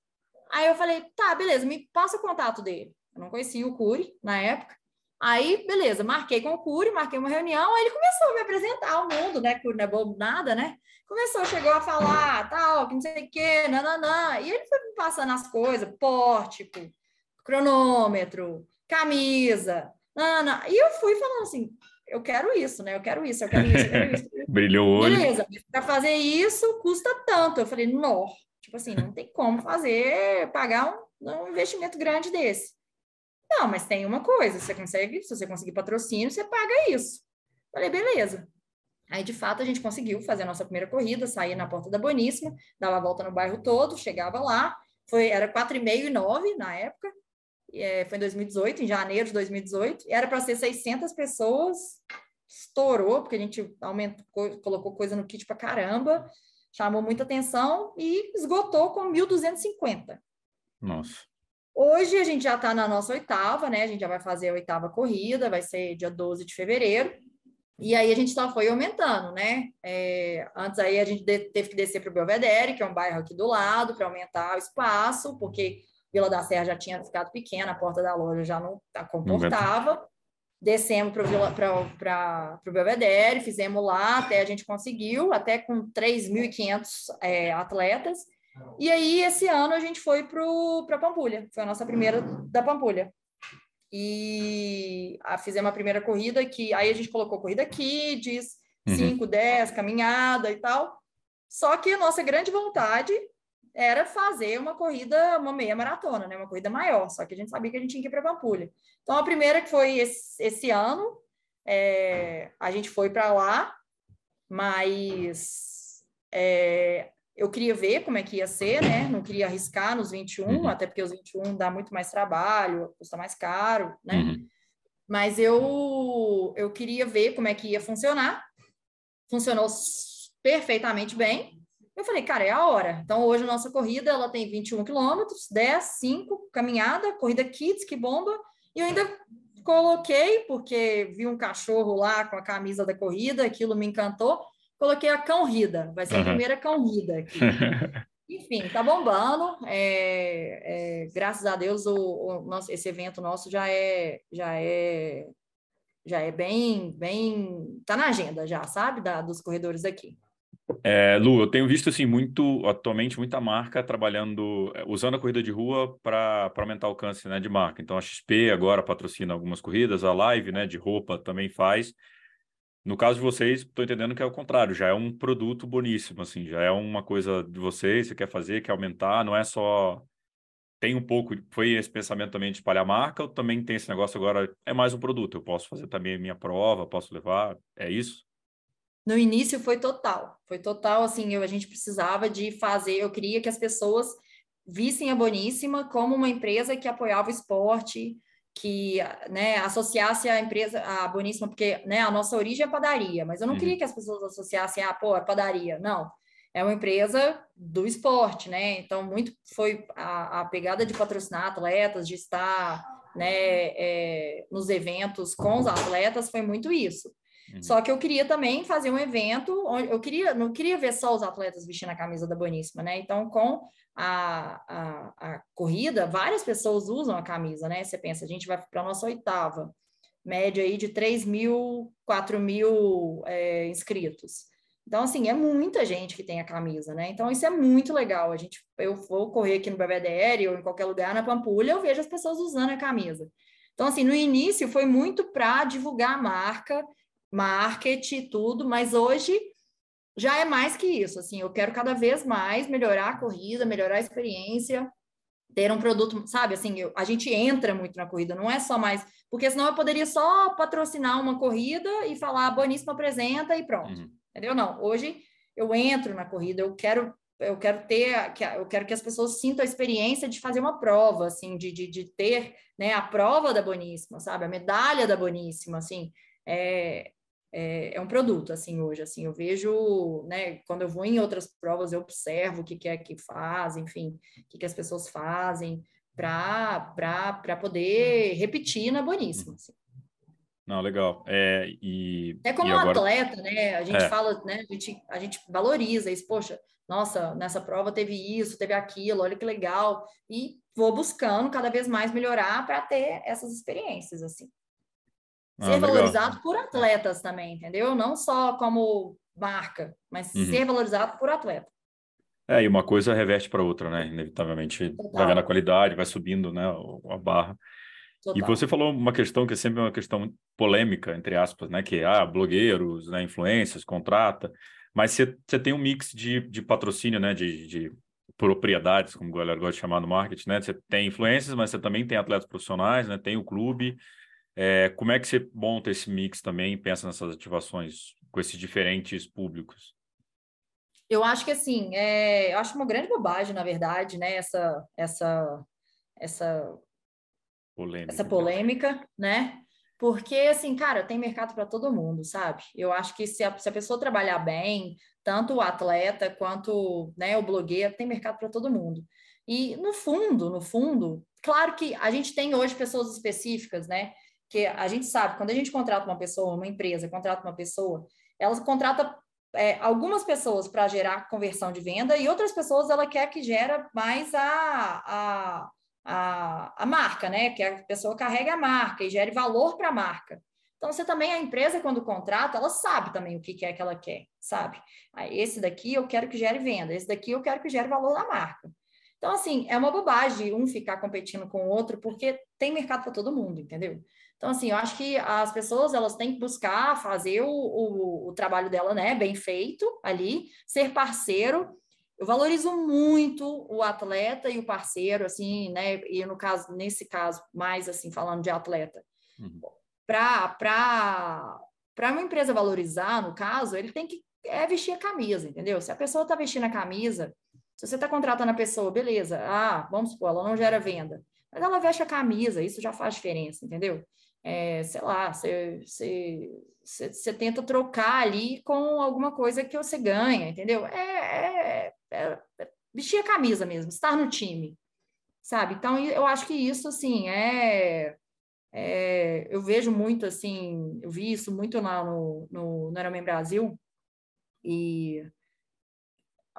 Aí eu falei, tá, beleza, me passa o contato dele. Eu não conhecia o Cury na época. Aí, beleza, marquei com o Cury, marquei uma reunião, aí ele começou a me apresentar ao mundo, né? Cury não é bobo nada, né? Começou, chegou a falar, tal, que não sei o quê, nananã. E ele foi me passando as coisas, pórtico, cronômetro, camisa, nananã. E eu fui falando assim, eu quero isso, né? Eu quero isso, eu quero isso, eu quero isso. [LAUGHS] Brilhou o olho. Beleza, para fazer isso custa tanto. Eu falei, não, tipo assim, não tem como fazer, pagar um num investimento grande desse. Não, mas tem uma coisa, você consegue, se você conseguir patrocínio, você paga isso. Falei, beleza. Aí, de fato, a gente conseguiu fazer a nossa primeira corrida, sair na porta da Boníssima, dava a volta no bairro todo, chegava lá, foi, era quatro e meio e nove na época, é, foi em 2018, em janeiro de 2018, era para ser 600 pessoas, estourou, porque a gente aumentou, colocou coisa no kit para caramba, chamou muita atenção e esgotou com 1.250. Nossa. Hoje a gente já está na nossa oitava, né? A gente já vai fazer a oitava corrida, vai ser dia 12 de fevereiro. E aí a gente só foi aumentando, né? É, antes aí a gente teve que descer para o Belvedere, que é um bairro aqui do lado, para aumentar o espaço, porque Vila da Serra já tinha ficado pequena, a porta da loja já não comportava. Descemos para o Belvedere, fizemos lá, até a gente conseguiu, até com 3.500 é, atletas. E aí, esse ano, a gente foi para Pampulha, foi a nossa primeira da Pampulha. E a, fizemos a primeira corrida, que aí a gente colocou corrida kids, uhum. 5, 10, caminhada e tal. Só que a nossa grande vontade era fazer uma corrida, uma meia maratona, né? Uma corrida maior, só que a gente sabia que a gente tinha que ir para Pampulha. Então, a primeira que foi esse, esse ano, é, a gente foi para lá, mas é, eu queria ver como é que ia ser, né? Não queria arriscar nos 21, uhum. até porque os 21 dá muito mais trabalho, custa mais caro, né? Uhum. Mas eu, eu queria ver como é que ia funcionar. Funcionou perfeitamente bem. Eu falei, cara, é a hora. Então, hoje a nossa corrida ela tem 21 quilômetros, 10, 5, caminhada, corrida kids, que bomba. E eu ainda coloquei, porque vi um cachorro lá com a camisa da corrida, aquilo me encantou. Coloquei a cão rida, vai ser uhum. a primeira cão rida aqui. [LAUGHS] Enfim, tá bombando. É, é, graças a Deus, o, o, nosso, esse evento nosso já é, já é, já é bem, bem, tá na agenda já, sabe, da, dos corredores aqui. É, Lu, eu tenho visto assim muito atualmente muita marca trabalhando é, usando a corrida de rua para aumentar o alcance né, de marca. Então a XP agora patrocina algumas corridas, a Live né, de roupa também faz. No caso de vocês, estou entendendo que é o contrário, já é um produto boníssimo, assim, já é uma coisa de vocês, você quer fazer, quer aumentar, não é só tem um pouco, foi esse pensamento também de espalhar marca, ou também tem esse negócio agora, é mais um produto, eu posso fazer também minha prova, posso levar, é isso? no início foi total, foi total assim, eu, a gente precisava de fazer, eu queria que as pessoas vissem a Boníssima como uma empresa que apoiava o esporte, que né, associasse a empresa, a Boníssima, porque né, a nossa origem é padaria, mas eu não uhum. queria que as pessoas associassem, ah, pô, é padaria, não. É uma empresa do esporte, né? Então, muito foi a, a pegada de patrocinar atletas, de estar né, é, nos eventos com os atletas, foi muito isso. Uhum. Só que eu queria também fazer um evento onde eu queria, não queria ver só os atletas vestindo a camisa da Boníssima, né? Então, com a, a, a corrida, várias pessoas usam a camisa, né? Você pensa, a gente vai para a nossa oitava, média aí de 3 mil, 4 mil é, inscritos. Então, assim, é muita gente que tem a camisa, né? Então, isso é muito legal. A gente, eu vou correr aqui no BBDR ou em qualquer lugar na Pampulha, eu vejo as pessoas usando a camisa. Então, assim, no início foi muito para divulgar a marca marketing, tudo, mas hoje já é mais que isso. Assim, eu quero cada vez mais melhorar a corrida, melhorar a experiência, ter um produto, sabe? Assim, eu, a gente entra muito na corrida, não é só mais. Porque senão eu poderia só patrocinar uma corrida e falar, Boníssimo apresenta e pronto. Uhum. Entendeu? Não. Hoje eu entro na corrida, eu quero. Eu quero ter, eu quero que as pessoas sintam a experiência de fazer uma prova, assim, de, de, de ter né, a prova da Boníssima, sabe? A medalha da Boníssima, assim. É, é, é, um produto, assim, hoje, assim, eu vejo, né, quando eu vou em outras provas, eu observo o que, que é que faz, enfim, o que, que as pessoas fazem para poder repetir na Boníssima, assim. Não, legal. É, e, é como e um agora... atleta, né? A gente é. fala, né? A gente, a gente valoriza isso. Poxa, nossa, nessa prova teve isso, teve aquilo, olha que legal. E vou buscando cada vez mais melhorar para ter essas experiências, assim. Ah, ser valorizado por atletas também, entendeu? Não só como marca, mas uhum. ser valorizado por atleta. É, e uma coisa reveste para outra, né? Inevitavelmente Total. vai vendo a qualidade, vai subindo, né, a barra. Total. E você falou uma questão que é sempre uma questão polêmica, entre aspas, né? Que ah, blogueiros, né, influências, contrata. Mas você, tem um mix de, de patrocínio, né? De, de propriedades, como a galera gosta de chamar no marketing, né? Você tem influências, mas você também tem atletas profissionais, né? Tem o clube. É, como é que você monta esse mix também, pensa nessas ativações com esses diferentes públicos? Eu acho que assim, é, eu acho uma grande bobagem, na verdade, né? Essa, essa, essa polêmica, essa polêmica, né? Porque, assim, cara, tem mercado para todo mundo, sabe? Eu acho que se a, se a pessoa trabalhar bem, tanto o atleta quanto né, o blogueiro, tem mercado para todo mundo. E, no fundo, no fundo, claro que a gente tem hoje pessoas específicas, né? Que a gente sabe, quando a gente contrata uma pessoa, uma empresa contrata uma pessoa, ela contrata é, algumas pessoas para gerar conversão de venda e outras pessoas ela quer que gera mais a, a a, a marca, né? Que a pessoa carregue a marca e gere valor para a marca. Então, você também, a empresa, quando contrata, ela sabe também o que, é que ela quer, sabe? Ah, esse daqui eu quero que gere venda, esse daqui eu quero que gere valor da marca. Então, assim, é uma bobagem um ficar competindo com o outro, porque tem mercado para todo mundo, entendeu? Então, assim, eu acho que as pessoas, elas têm que buscar fazer o, o, o trabalho dela, né, bem feito ali, ser parceiro eu valorizo muito o atleta e o parceiro, assim, né? E no caso, nesse caso, mais assim, falando de atleta. Uhum. Para uma empresa valorizar, no caso, ele tem que é vestir a camisa, entendeu? Se a pessoa está vestindo a camisa, se você está contratando a pessoa, beleza, ah, vamos supor, ela não gera venda, mas ela veste a camisa, isso já faz diferença, entendeu? É, sei lá, você, tenta trocar ali com alguma coisa que você ganha, entendeu? É, é, é, é, vestir a camisa mesmo, estar no time, sabe? Então, eu acho que isso, assim, é, é eu vejo muito, assim, eu vi isso muito lá no, no, no Brasil, e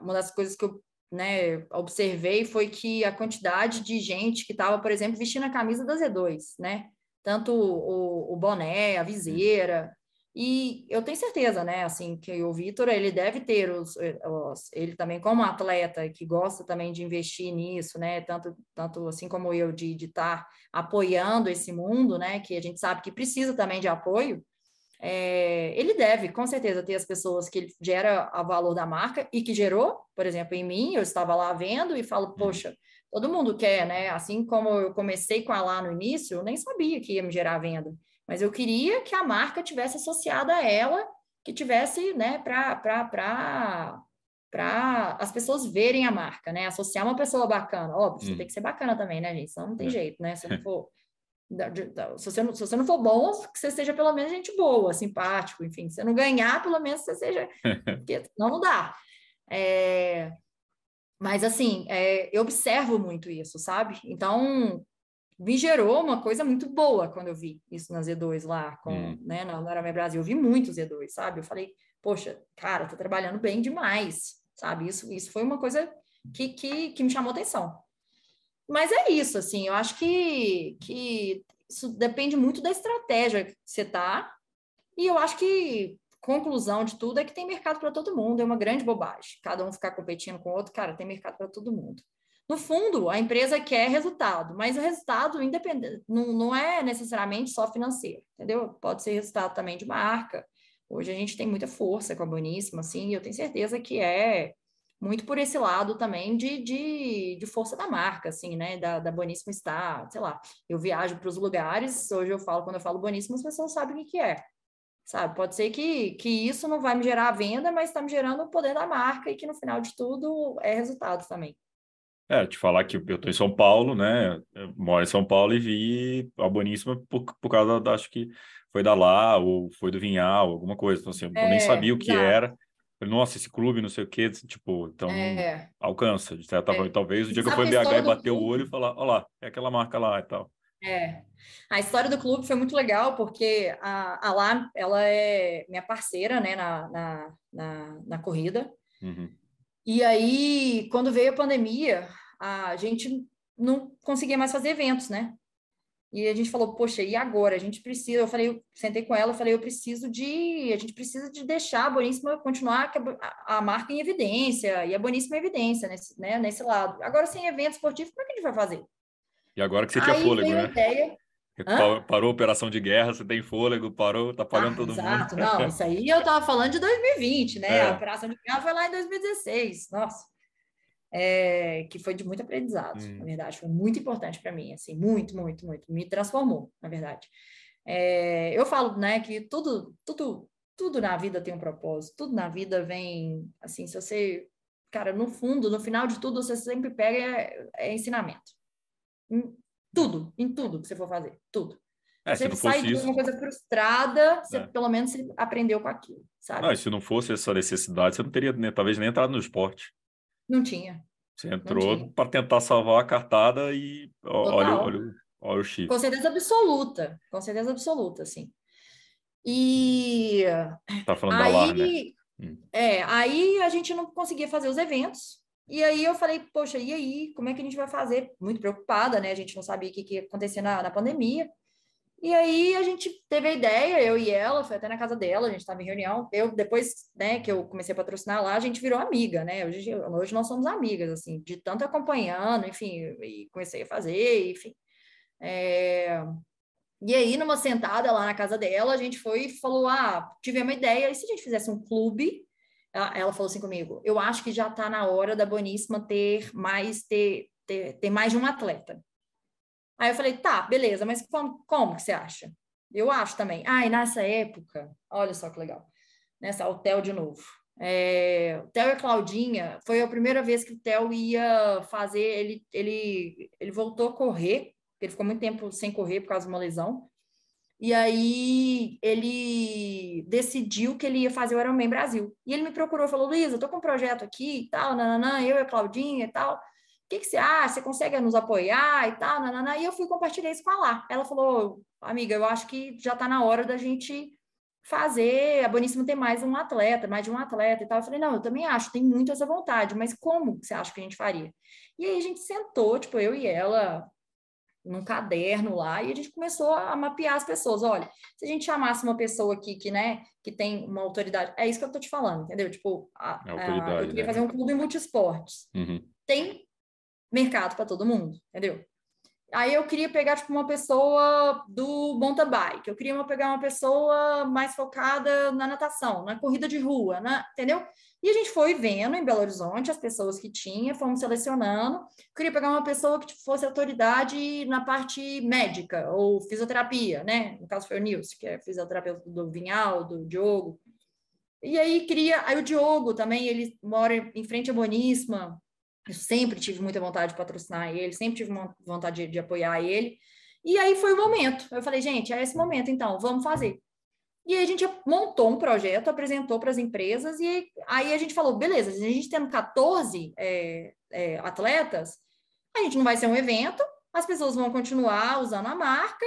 uma das coisas que eu né, observei foi que a quantidade de gente que estava, por exemplo, vestindo a camisa da Z2, né? Tanto o, o boné, a viseira, e eu tenho certeza, né, assim, que o Vitor, ele deve ter os, os, ele também como atleta que gosta também de investir nisso, né, tanto, tanto assim como eu de estar tá apoiando esse mundo, né, que a gente sabe que precisa também de apoio, é, ele deve, com certeza, ter as pessoas que ele gera o valor da marca e que gerou, por exemplo, em mim, eu estava lá vendo e falo, uhum. poxa, todo mundo quer, né, assim como eu comecei com a lá no início, eu nem sabia que ia me gerar venda, mas eu queria que a marca tivesse associada a ela, que tivesse, né, para as pessoas verem a marca, né? Associar uma pessoa bacana. Óbvio, você hum. tem que ser bacana também, né, gente? Senão não tem é. jeito, né? Se não [LAUGHS] for. Se você, não, se você não for bom, que você seja pelo menos gente boa, simpático, enfim. Se você não ganhar, pelo menos você seja. [LAUGHS] Porque não, não dá. É... Mas, assim, é, eu observo muito isso, sabe? Então, me gerou uma coisa muito boa quando eu vi isso na Z2 lá, com, hum. né, na Brasil. Eu vi muito Z2, sabe? Eu falei, poxa, cara, tá trabalhando bem demais, sabe? Isso, isso foi uma coisa que, que, que me chamou atenção. Mas é isso, assim, eu acho que, que isso depende muito da estratégia que você tá, e eu acho que conclusão de tudo é que tem mercado para todo mundo, é uma grande bobagem. Cada um ficar competindo com o outro, cara, tem mercado para todo mundo. No fundo, a empresa quer resultado, mas o resultado independente não, não é necessariamente só financeiro, entendeu? Pode ser resultado também de marca. Hoje a gente tem muita força com a Boníssima, assim, e eu tenho certeza que é muito por esse lado também de, de, de força da marca, assim, né? Da, da Boníssima estar, sei lá, eu viajo para os lugares, hoje eu falo, quando eu falo Boníssima, as pessoas sabem o que, que é, sabe? Pode ser que, que isso não vai me gerar venda, mas está me gerando o poder da marca e que no final de tudo é resultado também. É, te falar que eu estou em São Paulo, né? Eu moro em São Paulo e vi a Boníssima por, por causa da, acho que foi da Lá ou foi do Vinhal, alguma coisa. Então, assim, eu nem é, sabia o que era. Falei, nossa, esse clube, não sei o quê, tipo, então é. alcança, de certa forma. É. Talvez o dia que eu for em BH e bater o olho e falar, olha lá, é aquela marca lá e tal. É. A história do clube foi muito legal, porque a, a Lá, ela é minha parceira, né, na, na, na, na corrida. Uhum. E aí, quando veio a pandemia, a gente não conseguia mais fazer eventos, né? E a gente falou, poxa, e agora? A gente precisa. Eu falei, eu sentei com ela, eu falei, eu preciso de. A gente precisa de deixar a Boníssima continuar a, a marca em evidência, e a Boníssima em evidência nesse, né, nesse lado. Agora, sem evento esportivo, como é que a gente vai fazer? E agora que você tinha Aí fôlego, né? Ideia... Parou a operação de guerra, você tem fôlego, parou, tá pagando ah, todo exato. mundo. Exato, não, isso aí eu tava falando de 2020, né? É. A operação de guerra foi lá em 2016. Nossa. é, que foi de muito aprendizado, hum. na verdade, foi muito importante para mim, assim, muito, muito, muito, me transformou, na verdade. É, eu falo, né, que tudo, tudo, tudo na vida tem um propósito, tudo na vida vem, assim, se você, cara, no fundo, no final de tudo, você sempre pega é, é ensinamento. Em tudo, em tudo que você for fazer, tudo. É, você sai de uma coisa frustrada, você, é. pelo menos você aprendeu com aquilo, sabe? Não, se não fosse essa necessidade, você não teria né, talvez nem entrado no esporte. Não tinha. Você entrou para tentar salvar a cartada e olha, olha, olha o chifre. Com certeza absoluta, com certeza absoluta, sim. E tá falando aí, da LAR, né? É, aí a gente não conseguia fazer os eventos. E aí eu falei, poxa, e aí? Como é que a gente vai fazer? Muito preocupada, né? A gente não sabia o que, que ia acontecer na, na pandemia. E aí a gente teve a ideia, eu e ela, foi até na casa dela, a gente estava em reunião. Eu, depois, né, que eu comecei a patrocinar lá, a gente virou amiga, né? Hoje, hoje nós somos amigas, assim, de tanto acompanhando, enfim, e comecei a fazer, enfim. É... E aí, numa sentada lá na casa dela, a gente foi e falou: ah, tive uma ideia, e se a gente fizesse um clube? Ela falou assim comigo: eu acho que já está na hora da Boníssima ter mais, ter, ter, ter mais de um atleta. Aí eu falei, tá, beleza, mas como, como que você acha? Eu acho também. Ah, e nessa época, olha só que legal, nessa, o Theo de novo. É, o Theo e a Claudinha, foi a primeira vez que o Theo ia fazer, ele, ele, ele voltou a correr, ele ficou muito tempo sem correr por causa de uma lesão, e aí ele decidiu que ele ia fazer o Ironman Brasil. E ele me procurou, falou, Luísa, tô com um projeto aqui e tal, nananã, eu e a Claudinha e tal, que, que você acha? Você consegue nos apoiar e tal? Nanana. E eu fui compartilhar isso com a Lá. Ela falou, amiga, eu acho que já está na hora da gente fazer a Boníssima ter mais um atleta, mais de um atleta e tal. Eu falei, não, eu também acho, tem muito essa vontade, mas como você acha que a gente faria? E aí a gente sentou, tipo, eu e ela, num caderno lá, e a gente começou a mapear as pessoas. Olha, se a gente chamasse uma pessoa aqui que, né, que tem uma autoridade, é isso que eu tô te falando, entendeu? Tipo, a, a, eu queria né? fazer um clube multisportes. Uhum. Tem mercado para todo mundo, entendeu? Aí eu queria pegar tipo uma pessoa do mountain bike, eu queria pegar uma pessoa mais focada na natação, na corrida de rua, na, entendeu? E a gente foi vendo em Belo Horizonte as pessoas que tinha, fomos selecionando. Eu queria pegar uma pessoa que fosse autoridade na parte médica ou fisioterapia, né? No caso foi o Nilson, que é fisioterapeuta do Vinhal, do Diogo. E aí queria, aí o Diogo também, ele mora em frente a Boníssima, eu sempre tive muita vontade de patrocinar ele, sempre tive vontade de, de apoiar ele. E aí foi o momento. Eu falei, gente, é esse momento, então, vamos fazer. E aí a gente montou um projeto, apresentou para as empresas, e aí a gente falou: beleza, a gente tendo 14 é, é, atletas, a gente não vai ser um evento, as pessoas vão continuar usando a marca,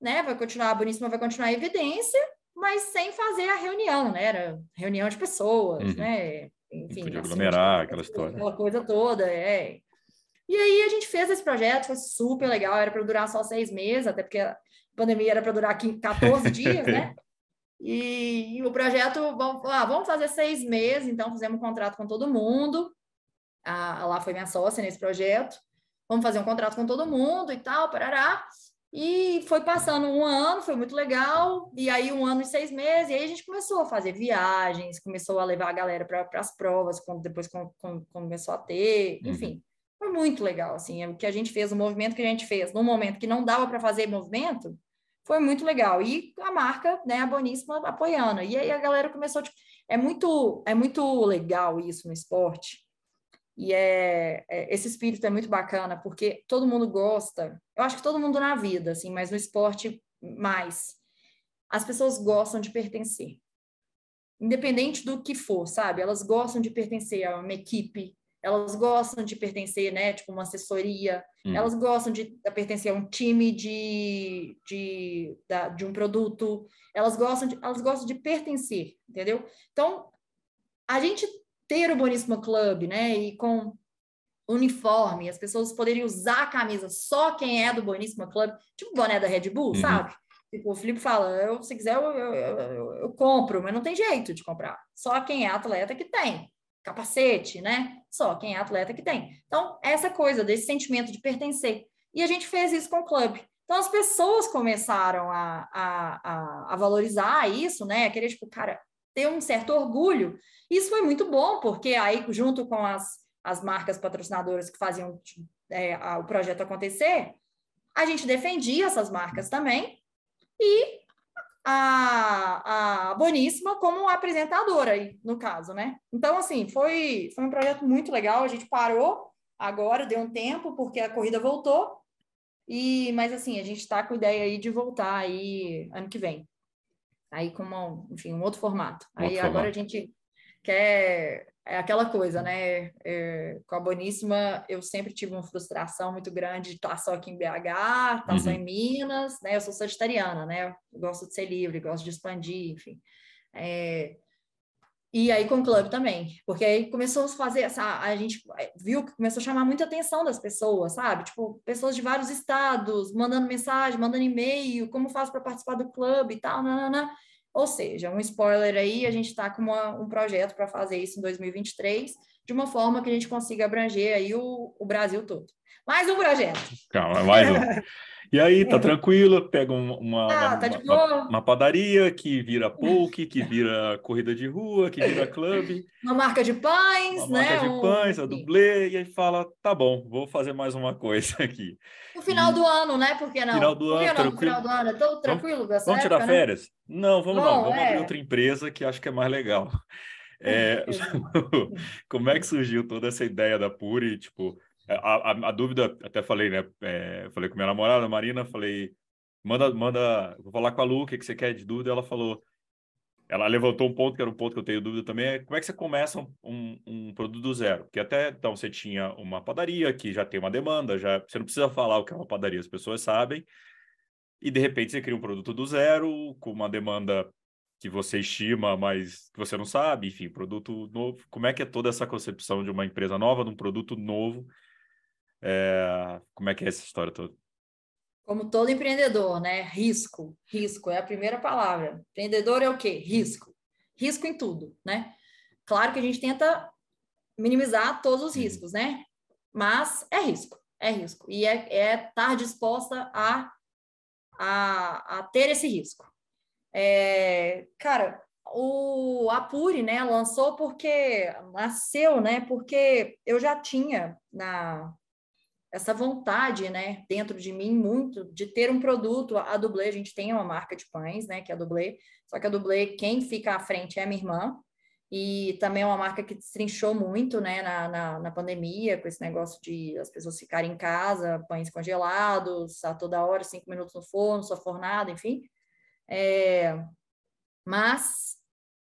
né? Vai continuar, a Boníssima vai continuar a evidência, mas sem fazer a reunião, né? Era reunião de pessoas, uhum. né? enfim. Podia assim, aglomerar assim, aquela história. Aquela coisa toda, é. E aí a gente fez esse projeto, foi super legal, era para durar só seis meses, até porque a pandemia era para durar 14 [LAUGHS] dias, né? E, e, o projeto, vamos, ah, vamos fazer seis meses, então fizemos um contrato com todo mundo. A, lá foi minha sócia nesse projeto. Vamos fazer um contrato com todo mundo e tal, parará. E foi passando um ano, foi muito legal, e aí um ano e seis meses, e aí a gente começou a fazer viagens, começou a levar a galera para as provas, quando depois com, com, começou a ter, uhum. enfim, foi muito legal, assim, o que a gente fez, o movimento que a gente fez, no momento que não dava para fazer movimento, foi muito legal, e a marca, né, a Boníssima apoiando, e aí a galera começou, tipo, é muito, é muito legal isso no esporte, e é, é, esse espírito é muito bacana, porque todo mundo gosta, eu acho que todo mundo na vida, assim, mas no esporte mais. As pessoas gostam de pertencer. Independente do que for, sabe? Elas gostam de pertencer a uma equipe, elas gostam de pertencer, né, tipo uma assessoria, hum. elas gostam de, pertencer a um time de, de, da, de um produto, elas gostam de, elas gostam de pertencer, entendeu? Então, a gente ter o Boníssimo Club, né? E com uniforme, as pessoas poderiam usar a camisa só quem é do Boníssimo Club, tipo o boné da Red Bull, uhum. sabe? Tipo, o Felipe fala, eu, se quiser eu, eu, eu, eu, compro, mas não tem jeito de comprar. Só quem é atleta que tem. Capacete, né? Só quem é atleta que tem. Então, essa coisa desse sentimento de pertencer. E a gente fez isso com o clube. Então, as pessoas começaram a, a, a, a valorizar isso, né? Querer, tipo, cara, ter um certo orgulho. Isso foi muito bom, porque aí, junto com as, as marcas patrocinadoras que faziam é, o projeto acontecer, a gente defendia essas marcas também e a, a Boníssima como apresentadora, aí, no caso, né? Então, assim, foi, foi um projeto muito legal. A gente parou agora, deu um tempo, porque a corrida voltou. E, mas assim, a gente está com ideia aí de voltar aí ano que vem. Aí com uma, enfim, um outro formato. Aí outro agora formato. a gente quer é aquela coisa, né? É, com a Boníssima, eu sempre tive uma frustração muito grande de estar só aqui em BH, estar uhum. só em Minas, né? Eu sou sagitariana, né? Eu gosto de ser livre, gosto de expandir, enfim. É, e aí com o clube também, porque aí começou a fazer essa, a gente viu que começou a chamar muita atenção das pessoas, sabe? Tipo, pessoas de vários estados, mandando mensagem, mandando e-mail, como faço para participar do clube e tal, nanana. Ou seja, um spoiler aí, a gente está com uma, um projeto para fazer isso em 2023, de uma forma que a gente consiga abranger aí o, o Brasil todo. Mais um projeto. Calma, mais um. [LAUGHS] E aí, tá tranquilo, pega uma, uma, ah, tá uma, uma, padaria que vira [LAUGHS] poke, que vira corrida de rua, que vira clube. Uma marca de pães, uma né? Marca de pães, a dublê, e aí fala, tá bom, vou fazer mais uma coisa aqui. No final e... do ano, né? Por que não? Final do ano, tranquilo. No final do ano, tô tranquilo Vamos, vamos tirar né? férias? Não, vamos bom, não, vamos é... abrir outra empresa que acho que é mais legal. É, [LAUGHS] como é que surgiu toda essa ideia da Puri? Tipo, a, a, a, dúvida, até falei, né? É, falei com minha namorada, Marina, falei, manda, manda, vou falar com a Lu, o que, que você quer de dúvida? Ela falou, ela levantou um ponto que era um ponto que eu tenho dúvida também, é como é que você começa um, um produto do zero? Porque até então você tinha uma padaria que já tem uma demanda, já você não precisa falar o que é uma padaria, as pessoas sabem, e de repente você cria um produto do zero, com uma demanda que você estima, mas que você não sabe, enfim, produto novo. Como é que é toda essa concepção de uma empresa nova, de um produto novo, é, como é que é essa história toda? Como todo empreendedor, né? Risco. Risco é a primeira palavra. Empreendedor é o quê? Risco. Risco em tudo, né? Claro que a gente tenta minimizar todos os riscos, né? Mas é risco, é risco. E é, é estar disposta a, a, a ter esse risco. É, cara, o Apure, né, lançou porque nasceu, né, porque eu já tinha na essa vontade, né, dentro de mim muito de ter um produto. A Dublê, a gente tem uma marca de pães, né, que é a Dublê, só que a Dublê, quem fica à frente é a minha irmã, e também é uma marca que destrinchou muito, né, na, na, na, pandemia, com esse negócio de as pessoas ficarem em casa, pães congelados, a toda hora, cinco minutos no forno, só fornado, enfim. É, mas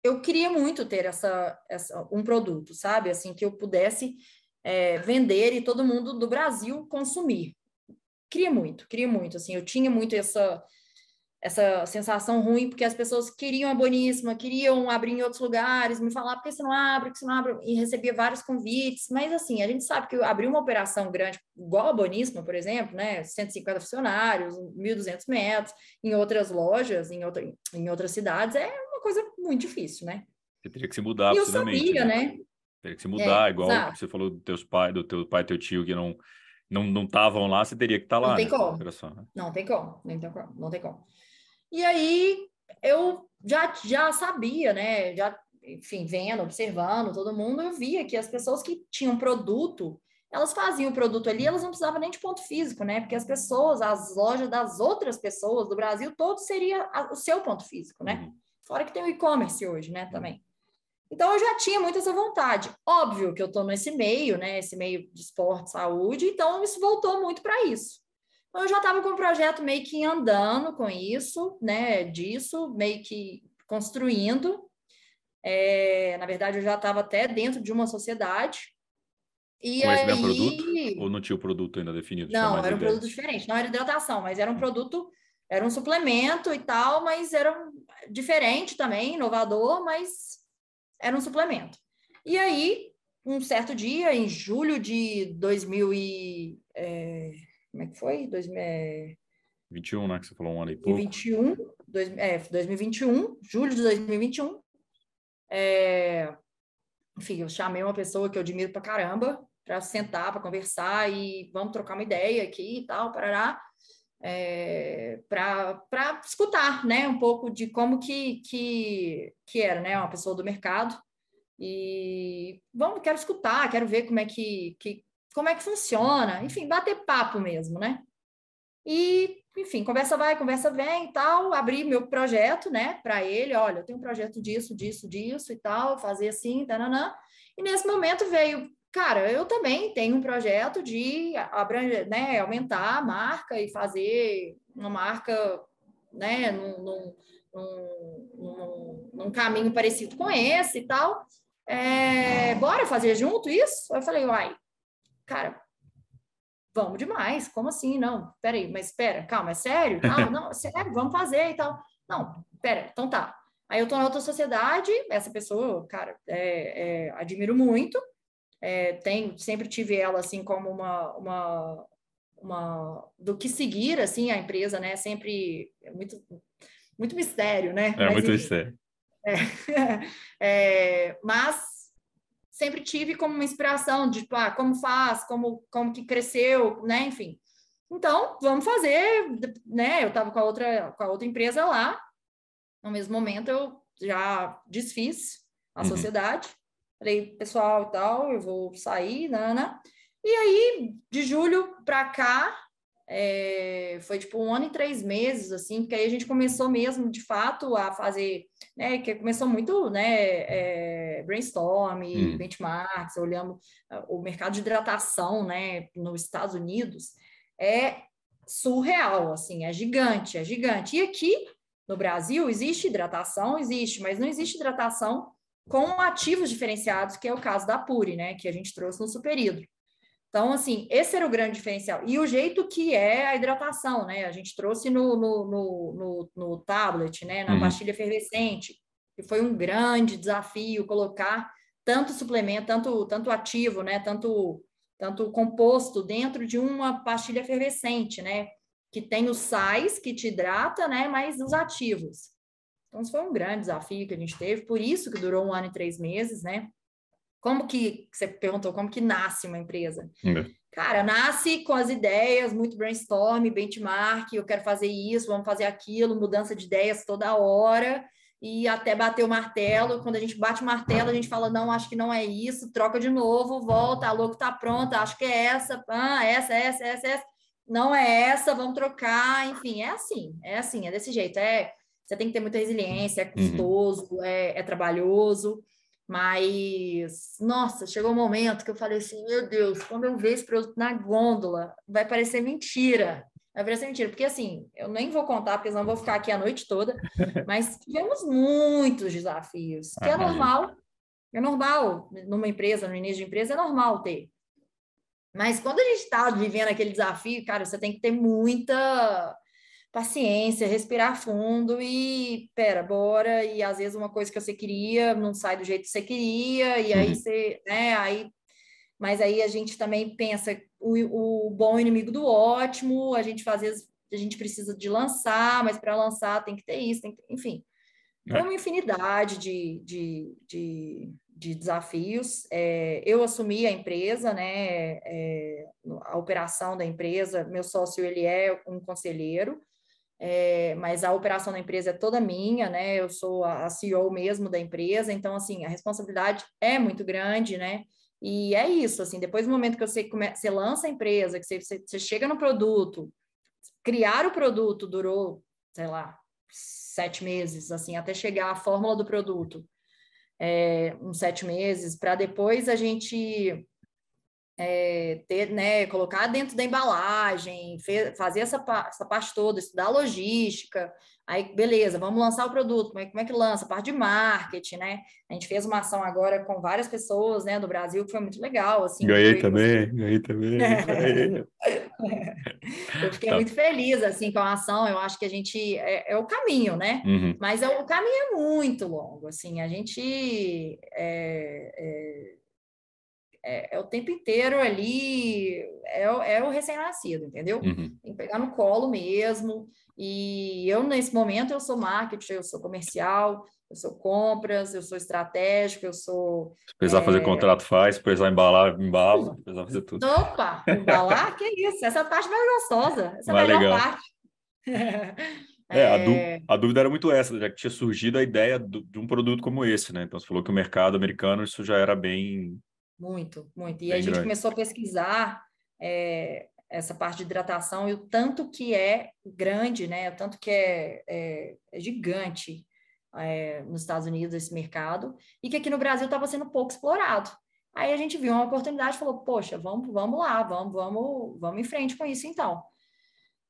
eu queria muito ter essa, essa um produto, sabe, assim, que eu pudesse é, vender e todo mundo do Brasil consumir. Queria muito, queria muito. Assim, eu tinha muito essa essa sensação ruim, porque as pessoas queriam a Boníssima, queriam abrir em outros lugares, me falar, por que você não abre, por que você não abre? E recebia vários convites, mas assim, a gente sabe que abrir uma operação grande, igual a Boníssima, por exemplo, né, 150 funcionários, 1.200 metros, em outras lojas, em, outra, em outras cidades, é uma coisa muito difícil, né? Você teria que se mudar, e eu sabia, né? né? Teria que se mudar, é, igual exato. você falou dos teus pais, do teu pai e teu tio que não não não estavam lá, você teria que estar tá lá. Não tem como. Né? Não tem como, não tem como, não tem como. E aí eu já já sabia, né? Já, enfim, vendo, observando todo mundo, eu via que as pessoas que tinham produto, elas faziam o produto ali, elas não precisavam nem de ponto físico, né? Porque as pessoas, as lojas das outras pessoas do Brasil, todo seria o seu ponto físico, né? Uhum. Fora que tem o e-commerce hoje, né, também. Então, eu já tinha muito essa vontade. Óbvio que eu estou nesse meio, né? Esse meio de esporte, saúde, então isso voltou muito para isso. Então, eu já estava com o projeto meio que andando com isso, né? Disso, meio que construindo. É, na verdade, eu já estava até dentro de uma sociedade. E com aí... esse mesmo produto? Ou não tinha o produto ainda definido? Não, era um ideia? produto diferente. Não era hidratação, mas era um produto, era um suplemento e tal, mas era um... diferente também, inovador, mas era um suplemento. E aí, um certo dia, em julho de 2000 e... É, como é que foi? 2021, né? Que você falou um ano e pouco. 2021, dois, é, 2021, julho de 2021. É, enfim, eu chamei uma pessoa que eu admiro pra caramba para sentar, para conversar e vamos trocar uma ideia aqui e tal, parará. É, para escutar né, um pouco de como que, que, que era né, uma pessoa do mercado. E vamos, quero escutar, quero ver como é que, que como é que funciona, enfim, bater papo mesmo, né? E, enfim, conversa vai, conversa vem e tal, abri meu projeto, né, para ele, olha, eu tenho um projeto disso, disso, disso e tal, fazer assim, tananã. E nesse momento veio, cara, eu também tenho um projeto de abranger, né, aumentar a marca e fazer uma marca, né, num, num, num, num caminho parecido com esse e tal. É, bora fazer junto isso? Eu falei, uai, cara, vamos demais, como assim? Não, peraí, mas espera, calma, é sério? [LAUGHS] Não, não, é sério, vamos fazer e tal. Não, pera, então tá. Aí eu tô na outra sociedade, essa pessoa, cara, é, é, admiro muito, é, tem, sempre tive ela assim como uma, uma, uma do que seguir assim a empresa, né? Sempre é muito muito mistério, né? É mas, muito enfim, mistério. É, [LAUGHS] é, mas sempre tive como uma inspiração de tipo, ah, como faz, como como que cresceu, né? Enfim. Então, vamos fazer, né? Eu estava com a outra com a outra empresa lá. No mesmo momento eu já desfiz a uhum. sociedade. Falei, pessoal e tal, eu vou sair, Nana. E aí, de julho para cá, é, foi tipo um ano e três meses, assim, porque aí a gente começou mesmo, de fato, a fazer, né, que começou muito, né, é, brainstorm, hum. benchmarks, olhando ah, o mercado de hidratação, né, nos Estados Unidos, é surreal, assim, é gigante, é gigante. E aqui, no Brasil, existe hidratação, existe, mas não existe hidratação com ativos diferenciados, que é o caso da Puri, né, que a gente trouxe no Superhidro. Então, assim, esse era o grande diferencial. E o jeito que é a hidratação, né? A gente trouxe no, no, no, no, no tablet, né? Na uhum. pastilha efervescente, que foi um grande desafio colocar tanto suplemento, tanto, tanto ativo, né? Tanto, tanto composto dentro de uma pastilha efervescente, né? Que tem os sais que te hidrata, né? Mas os ativos. Então, isso foi um grande desafio que a gente teve, por isso que durou um ano e três meses, né? Como que você perguntou como que nasce uma empresa? É. Cara, nasce com as ideias, muito brainstorm, benchmark, eu quero fazer isso, vamos fazer aquilo, mudança de ideias toda hora e até bater o martelo. Quando a gente bate o martelo, a gente fala, não, acho que não é isso, troca de novo, volta, a louco tá pronta, acho que é essa, ah, essa, essa, essa, essa. Não é essa, vamos trocar, enfim, é assim, é assim, é desse jeito. É, você tem que ter muita resiliência, é uhum. custoso, uhum. é, é trabalhoso. Mas, nossa, chegou um momento que eu falei assim: meu Deus, quando eu ver esse produto na gôndola, vai parecer mentira. Vai parecer mentira, porque assim, eu nem vou contar, porque senão vou ficar aqui a noite toda, [LAUGHS] mas tivemos muitos desafios, que é normal, é normal numa empresa, no início de empresa, é normal ter. Mas quando a gente está vivendo aquele desafio, cara, você tem que ter muita paciência, respirar fundo e, pera, bora. E às vezes uma coisa que você queria não sai do jeito que você queria, e aí uhum. você, né, aí. Mas aí a gente também pensa o, o bom inimigo do ótimo, a gente às vezes a gente precisa de lançar, mas para lançar tem que ter isso, tem que, enfim. É. uma infinidade de, de, de, de desafios. É, eu assumi a empresa, né, é, a operação da empresa, meu sócio ele é um conselheiro, é, mas a operação da empresa é toda minha, né? Eu sou a CEO mesmo da empresa, então, assim, a responsabilidade é muito grande, né? E é isso, assim, depois do momento que você, come... você lança a empresa, que você, você, você chega no produto, criar o produto durou, sei lá, sete meses, assim, até chegar à fórmula do produto, é, uns sete meses, para depois a gente é, ter, né, colocar dentro da embalagem, fazer essa, essa parte toda, estudar logística, aí beleza, vamos lançar o produto, como é, como é que lança? A parte de marketing, né? A gente fez uma ação agora com várias pessoas, né, do Brasil, que foi muito legal, assim. Ganhei foi, também, ganhei também. [LAUGHS] eu fiquei tá. muito feliz, assim, com a ação, eu acho que a gente, é, é o caminho, né? Uhum. Mas é, o caminho é muito longo, assim, a gente... É, é é, é, o tempo inteiro ali, é, é o recém-nascido, entendeu? Uhum. Tem que pegar no colo mesmo. E eu, nesse momento, eu sou marketing, eu sou comercial, eu sou compras, eu sou estratégico, eu sou. Se precisar é... fazer contrato, faz, se precisar embalar, embala, se precisar fazer tudo. Opa, embalar, [LAUGHS] que isso, essa parte mais gostosa, essa é a melhor legal. parte. É, [LAUGHS] é... A, a, dúvida era muito essa, já que tinha surgido a ideia do, de um produto como esse, né? Então você falou que o mercado americano isso já era bem. Muito, muito. E a gente grande. começou a pesquisar é, essa parte de hidratação e o tanto que é grande, né? O tanto que é, é, é gigante é, nos Estados Unidos esse mercado e que aqui no Brasil estava sendo pouco explorado. Aí a gente viu uma oportunidade e falou, poxa, vamos, vamos lá, vamos, vamos, vamos em frente com isso então.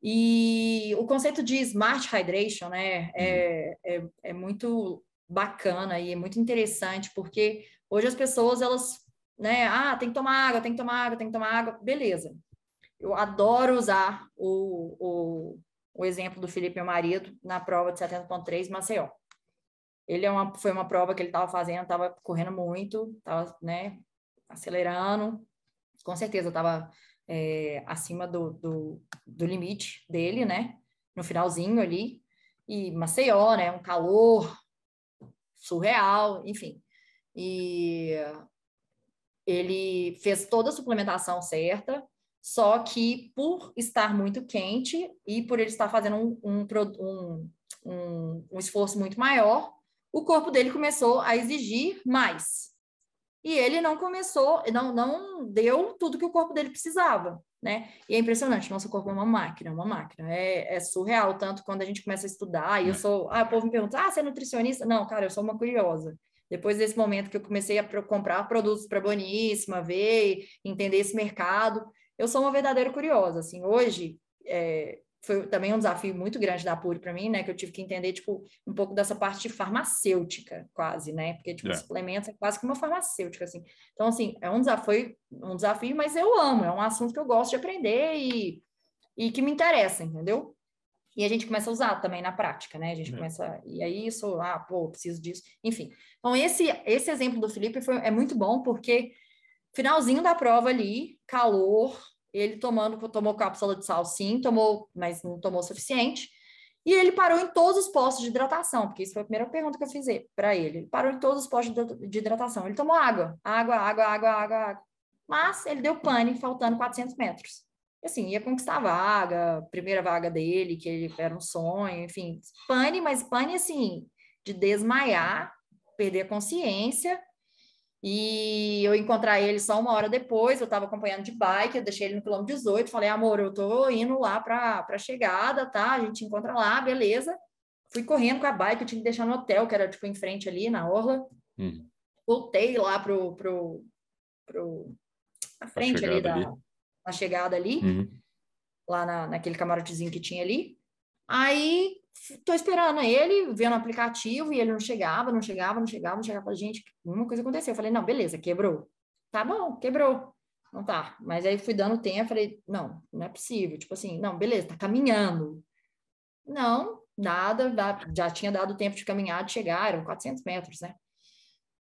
E o conceito de smart hydration, né, é, é, é muito bacana e é muito interessante, porque hoje as pessoas, elas, né, ah, tem que tomar água, tem que tomar água, tem que tomar água, beleza. Eu adoro usar o, o, o exemplo do Felipe, meu marido, na prova de 70.3 Maceió. Ele é uma, foi uma prova que ele estava fazendo, estava correndo muito, estava, né, acelerando, com certeza estava é, acima do, do, do, limite dele, né? No finalzinho ali. E Maceió, né? Um calor surreal, enfim. E ele fez toda a suplementação certa, só que por estar muito quente e por ele estar fazendo um, um, um, um esforço muito maior, o corpo dele começou a exigir mais e ele não começou, não, não deu tudo que o corpo dele precisava, né? E é impressionante, nosso corpo é uma máquina, uma máquina, é, é surreal, tanto quando a gente começa a estudar, e eu é. sou, ah, o povo me pergunta, ah, você é nutricionista? Não, cara, eu sou uma curiosa. Depois desse momento que eu comecei a comprar produtos para Boníssima, ver, entender esse mercado, eu sou uma verdadeira curiosa, assim, hoje, é, foi também um desafio muito grande da Puri para mim, né? Que eu tive que entender, tipo, um pouco dessa parte farmacêutica, quase, né? Porque, tipo, é. suplementos é quase que uma farmacêutica, assim. Então, assim, é um desafio, um desafio, mas eu amo, é um assunto que eu gosto de aprender e, e que me interessa, entendeu? E a gente começa a usar também na prática, né? A gente é. começa, e aí isso, ah, pô, preciso disso, enfim. Então, esse, esse exemplo do Felipe foi, é muito bom, porque finalzinho da prova ali, calor, ele tomando, tomou cápsula de sal, sim, tomou, mas não tomou o suficiente. E ele parou em todos os postos de hidratação, porque isso foi a primeira pergunta que eu fiz para ele. Ele parou em todos os postos de hidratação. Ele tomou água, água, água, água, água, água. Mas ele deu pane, faltando 400 metros. Assim, ia conquistar a vaga, primeira vaga dele, que ele era um sonho, enfim. Pane, mas pane assim, de desmaiar, perder a consciência e eu encontrar ele só uma hora depois, eu estava acompanhando de bike, eu deixei ele no quilômetro 18, falei, amor, eu tô indo lá para a chegada, tá? A gente encontra lá, beleza. Fui correndo com a bike, eu tinha que deixar no hotel, que era tipo em frente ali, na orla. Uhum. Voltei lá pro, pro, pro frente ali da ali. Na chegada ali, uhum. lá na, naquele camarotezinho que tinha ali. Aí tô esperando ele, vendo o aplicativo, e ele não chegava, não chegava, não chegava, não chegava. Falei, gente, uma coisa aconteceu. Eu falei, não, beleza, quebrou. Tá bom, quebrou. Não tá. Mas aí fui dando tempo, falei, não, não é possível. Tipo assim, não, beleza, tá caminhando. Não, nada, já tinha dado tempo de caminhar, de chegar, eram 400 metros, né?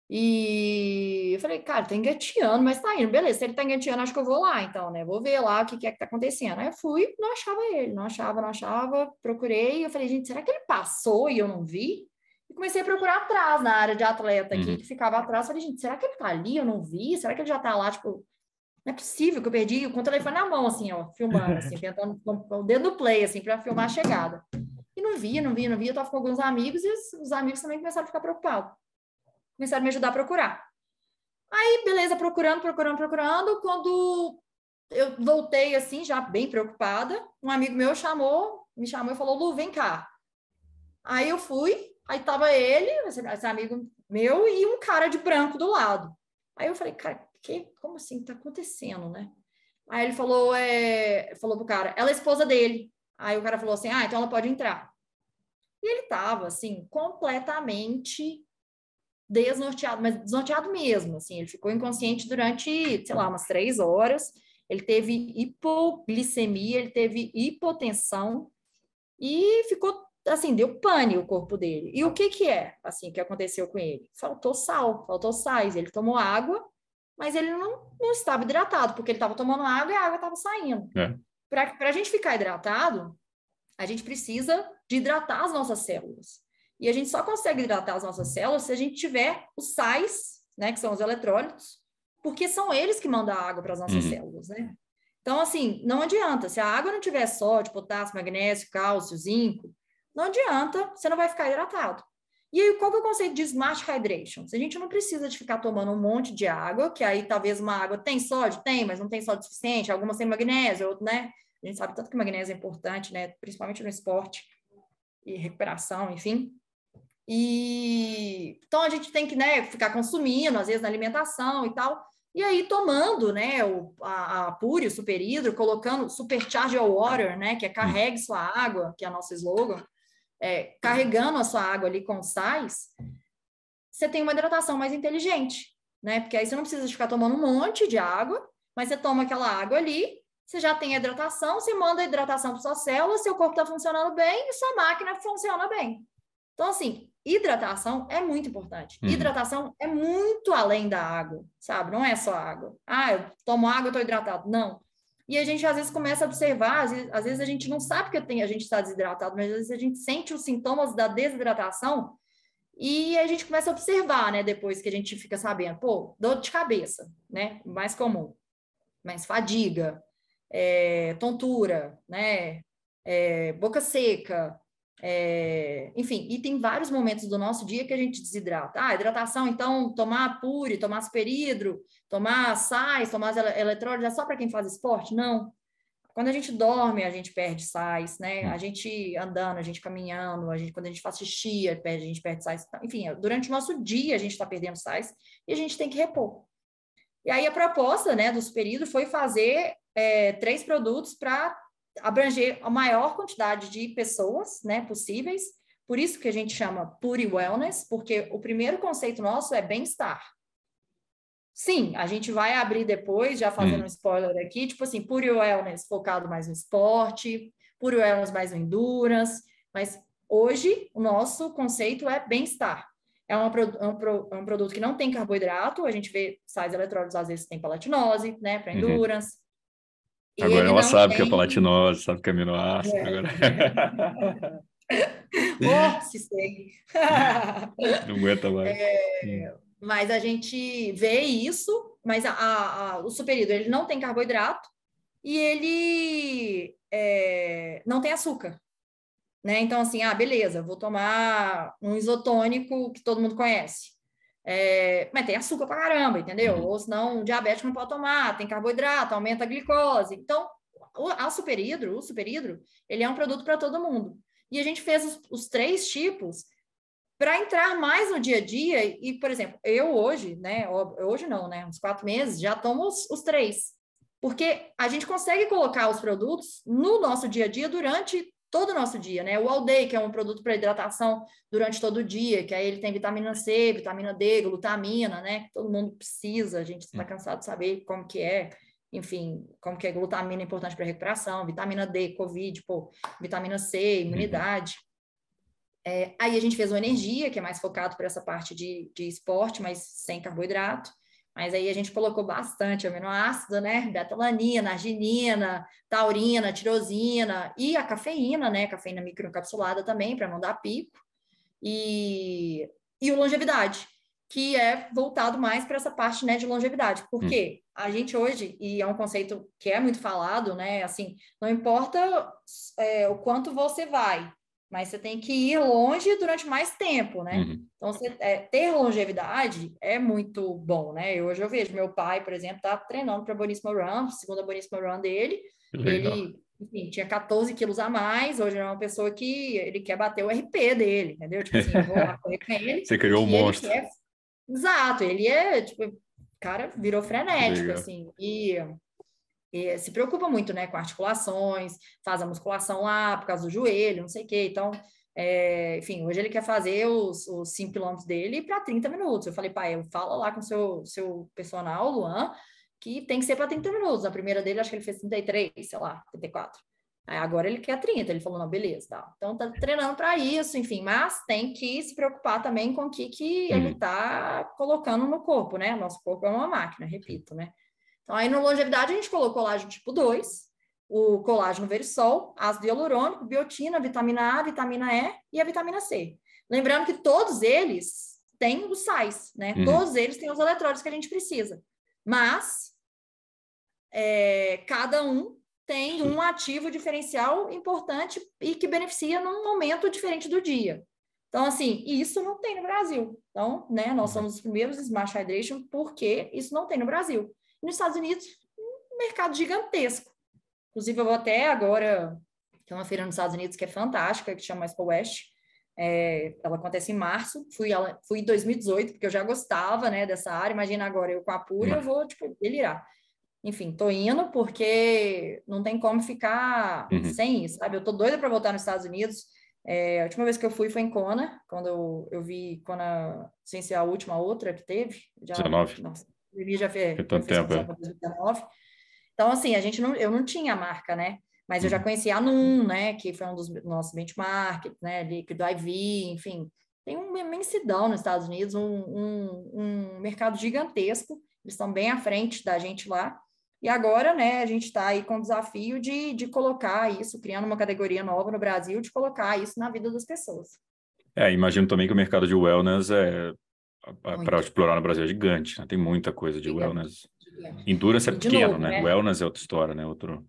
E eu falei, cara, tá engateando, mas tá indo. Beleza, se ele tá engateando, acho que eu vou lá, então, né? Vou ver lá o que, que é que tá acontecendo. Aí eu fui, não achava ele, não achava, não achava, procurei. Eu falei, gente, será que ele passou e eu não vi? E comecei a procurar atrás, na área de atleta aqui, uhum. que ficava atrás. Falei, gente, será que ele tá ali? Eu não vi? Será que ele já tá lá? Tipo, não é possível que eu perdi com o telefone na mão, assim, ó, filmando, assim, [LAUGHS] tentando o dedo play, assim, para filmar a chegada. E não via, não via, não via. Eu tava com alguns amigos e os amigos também começaram a ficar preocupados começaram a me ajudar a procurar. Aí, beleza, procurando, procurando, procurando. Quando eu voltei assim, já bem preocupada, um amigo meu chamou, me chamou e falou: Lu, vem cá. Aí eu fui, aí tava ele, esse, amigo meu, e um cara de branco do lado. Aí eu falei, cara, que, como assim? Tá acontecendo, né? Aí ele falou, é, falou pro cara, ela é esposa dele. Aí o cara falou assim, ah, então ela pode entrar. E ele tava, assim, completamente desnorteado, mas desnorteado mesmo, assim, ele ficou inconsciente durante, sei lá, umas três horas, ele teve hipoglicemia, ele teve hipotensão e ficou, assim, deu pane o corpo dele. E o que que é, assim, que aconteceu com ele? Faltou sal, faltou sais, ele tomou água, mas ele não, não estava hidratado, porque ele estava tomando água e a água estava saindo. É. Para a gente ficar hidratado, a gente precisa de hidratar as nossas células. E a gente só consegue hidratar as nossas células se a gente tiver os sais, né, que são os eletrólitos, porque são eles que mandam a água para as nossas uhum. células, né? Então, assim, não adianta. Se a água não tiver sódio, potássio, magnésio, cálcio, zinco, não adianta, você não vai ficar hidratado. E aí, qual que é o conceito de smart hydration? A gente não precisa de ficar tomando um monte de água, que aí talvez uma água tem sódio, tem, mas não tem sódio suficiente, algumas têm magnésio, né? A gente sabe tanto que magnésio é importante, né? Principalmente no esporte e recuperação, enfim. E então a gente tem que, né, ficar consumindo, às vezes na alimentação e tal. E aí tomando, né, o, a, a Pure, o super hidro, colocando supercharge your water, né, que é carregue sua água, que é nosso slogan é, carregando a sua água ali com sais, você tem uma hidratação mais inteligente, né? Porque aí você não precisa ficar tomando um monte de água, mas você toma aquela água ali, você já tem a hidratação, você manda a hidratação para sua célula, seu corpo está funcionando bem e sua máquina funciona bem. Então, assim, hidratação é muito importante. Uhum. Hidratação é muito além da água, sabe? Não é só água. Ah, eu tomo água, eu estou hidratado. Não. E a gente às vezes começa a observar, às vezes, às vezes a gente não sabe que tem, a gente está desidratado, mas às vezes a gente sente os sintomas da desidratação e a gente começa a observar, né? Depois que a gente fica sabendo, pô, dor de cabeça, né? Mais comum, mais fadiga, é, tontura, né? É, boca seca, é, enfim, e tem vários momentos do nosso dia que a gente desidrata. Ah, hidratação, então, tomar pure, tomar superhidro, tomar sais, tomar eletrólitos é só para quem faz esporte? Não. Quando a gente dorme, a gente perde sais, né? A gente andando, a gente caminhando, a gente, quando a gente faz xixi, a gente perde sais. Enfim, durante o nosso dia, a gente está perdendo sais e a gente tem que repor. E aí a proposta né, do superhidro foi fazer é, três produtos para abranger a maior quantidade de pessoas né, possíveis. Por isso que a gente chama Pure Wellness, porque o primeiro conceito nosso é bem-estar. Sim, a gente vai abrir depois, já fazendo hum. um spoiler aqui, tipo assim, Pure Wellness focado mais no esporte, Pure Wellness mais no endurance, mas hoje o nosso conceito é bem-estar. É, uma, é, um, é um, produto que não tem carboidrato, a gente vê sais eletrólitos às vezes tem palatinose, né, para uhum. endurance, uhum. Agora ela sabe tem... que é palatinose, sabe que é aminoácido. É. Agora... [LAUGHS] oh, se sei. [LAUGHS] Não aguenta mais. É, mas a gente vê isso, mas a, a, a, o superídolo ele não tem carboidrato e ele é, não tem açúcar. Né? Então, assim, ah, beleza, vou tomar um isotônico que todo mundo conhece. É, mas tem açúcar pra caramba, entendeu? Uhum. Ou senão, diabético não pode tomar, tem carboidrato, aumenta a glicose. Então, a superhidro, o superhidro, ele é um produto para todo mundo. E a gente fez os, os três tipos para entrar mais no dia a dia. E, por exemplo, eu hoje, né? Hoje não, né? Uns quatro meses, já tomo os, os três. Porque a gente consegue colocar os produtos no nosso dia a dia durante todo o nosso dia, né? O All Day, que é um produto para hidratação durante todo o dia, que aí ele tem vitamina C, vitamina D, glutamina, né? Que todo mundo precisa, a gente está cansado de saber como que é, enfim, como que é glutamina é importante para recuperação, vitamina D, Covid, pô, vitamina C, imunidade. É, aí a gente fez o Energia, que é mais focado para essa parte de, de esporte, mas sem carboidrato. Mas aí a gente colocou bastante aminoácido, né? Betalanina, arginina, taurina, tirosina e a cafeína, né? Cafeína microencapsulada também, para não dar pico. E, e o longevidade, que é voltado mais para essa parte né, de longevidade. Porque hum. a gente hoje, e é um conceito que é muito falado, né? Assim, não importa é, o quanto você vai, mas você tem que ir longe durante mais tempo, né? Uhum. Então, você, é, ter longevidade é muito bom, né? Eu, hoje eu vejo meu pai, por exemplo, tá treinando para a Boníssima Run, segunda Boníssima Run dele. Legal. Ele, enfim, tinha 14 quilos a mais, hoje é uma pessoa que ele quer bater o RP dele, entendeu? Tipo assim, vou lá correr com ele. [LAUGHS] Você criou um monstro. Quer... Exato, ele é, tipo, cara, virou frenético, Legal. assim, e e se preocupa muito, né, com articulações, faz a musculação lá por causa do joelho, não sei o quê. Então, é, enfim, hoje ele quer fazer os, os 5 quilômetros dele para 30 minutos. Eu falei, pai, eu falo lá com o seu, seu personal, Luan, que tem que ser para 30 minutos. Na primeira dele, acho que ele fez 33, sei lá, 34. Aí agora ele quer 30. Ele falou, não, beleza, tá. Então tá treinando para isso, enfim, mas tem que se preocupar também com o que, que ele uhum. tá colocando no corpo, né? Nosso corpo é uma máquina, repito, né? Então, aí no longevidade a gente colocou colágeno tipo 2, o colágeno verisol, ácido hialurônico, biotina, vitamina A, vitamina E e a vitamina C. Lembrando que todos eles têm os sais, né? Uhum. Todos eles têm os eletrólitos que a gente precisa. Mas é, cada um tem um ativo diferencial importante e que beneficia num momento diferente do dia. Então, assim, isso não tem no Brasil. Então, né, nós somos os primeiros Smart Hydration porque isso não tem no Brasil. Nos Estados Unidos, um mercado gigantesco. Inclusive, eu vou até agora, tem uma feira nos Estados Unidos que é fantástica, que chama Expo West. É, ela acontece em março. Fui, ela, fui em 2018, porque eu já gostava né, dessa área. Imagina agora, eu com a Pura, eu vou, tipo, delirar enfim, tô indo porque não tem como ficar uhum. sem isso, sabe? Eu tô doida para voltar nos Estados Unidos. É, a última vez que eu fui foi em Kona, quando eu, eu vi Kona, sem ser a última outra que teve. Já, 19. Nossa, já fez, Tem tanto tempo, é. 19. Então, assim, a gente não, eu não tinha marca, né? Mas eu já uhum. conhecia a NUM, né? Que foi um dos nossos benchmarks, né? Líquido IV, enfim. Tem uma imensidão nos Estados Unidos, um, um, um mercado gigantesco. Eles estão bem à frente da gente lá. E agora, né, a gente está aí com o desafio de, de colocar isso, criando uma categoria nova no Brasil, de colocar isso na vida das pessoas. É, imagino também que o mercado de wellness é para explorar no Brasil é gigante, né? tem muita coisa de wellness. Gigante. Endurance é pequeno, novo, né? né? Wellness é outra história, né? Outro.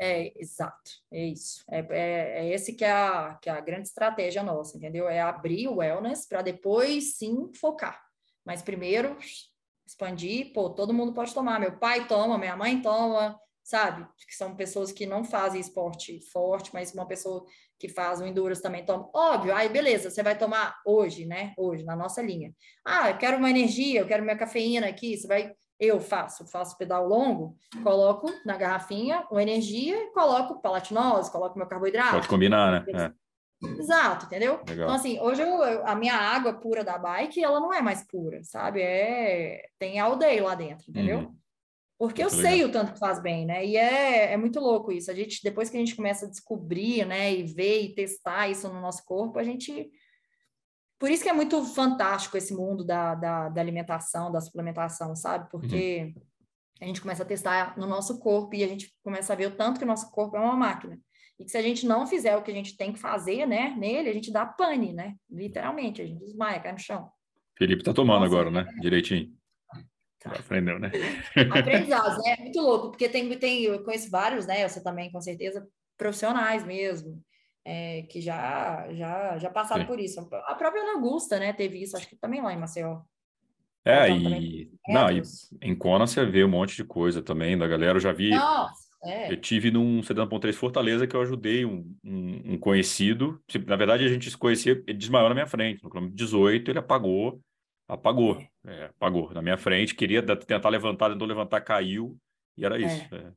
É, exato, é isso. É, é, é, esse que é, a, que é a grande estratégia nossa, entendeu? É abrir o wellness para depois sim focar. Mas primeiro expandir, pô, todo mundo pode tomar. Meu pai toma, minha mãe toma, sabe? Que são pessoas que não fazem esporte forte, mas uma pessoa que faz o endurance também toma. Óbvio, aí beleza, você vai tomar hoje, né? Hoje, na nossa linha. Ah, eu quero uma energia, eu quero minha cafeína aqui, você vai. Eu faço, faço pedal longo, coloco na garrafinha uma energia e coloco palatinose, coloco meu carboidrato. Pode combinar, né? É. Exato, entendeu? Legal. Então, assim, hoje eu, a minha água pura da bike, ela não é mais pura, sabe? É, tem aldeia lá dentro, entendeu? Uhum. Porque muito eu legal. sei o tanto que faz bem, né? E é, é muito louco isso. A gente, depois que a gente começa a descobrir, né, e ver e testar isso no nosso corpo, a gente. Por isso que é muito fantástico esse mundo da, da, da alimentação, da suplementação, sabe? Porque uhum. a gente começa a testar no nosso corpo e a gente começa a ver o tanto que o nosso corpo é uma máquina. E que se a gente não fizer o que a gente tem que fazer, né, nele, a gente dá pane, né? Literalmente, a gente desmaia, cai no chão. Felipe tá tomando Nossa, agora, né? É... Direitinho. [LAUGHS] Aprendeu, né? Aprendizados, né? É muito louco, porque tem, tem, eu conheço vários, né? Você também, com certeza, profissionais mesmo, é, que já, já, já passaram Sim. por isso. A própria Ana Augusta, né, teve isso, acho que também lá em Maceió. É, e, não, e em Kona você vê um monte de coisa também da galera. Eu já vi. Nossa é. Eu tive num 70.3 Fortaleza que eu ajudei um, um, um, conhecido. Na verdade, a gente se conhecia, ele desmaiou na minha frente. No quilômetro 18, ele apagou, apagou, é, apagou na minha frente. Queria tentar levantar, tentou levantar, caiu, e era isso. É.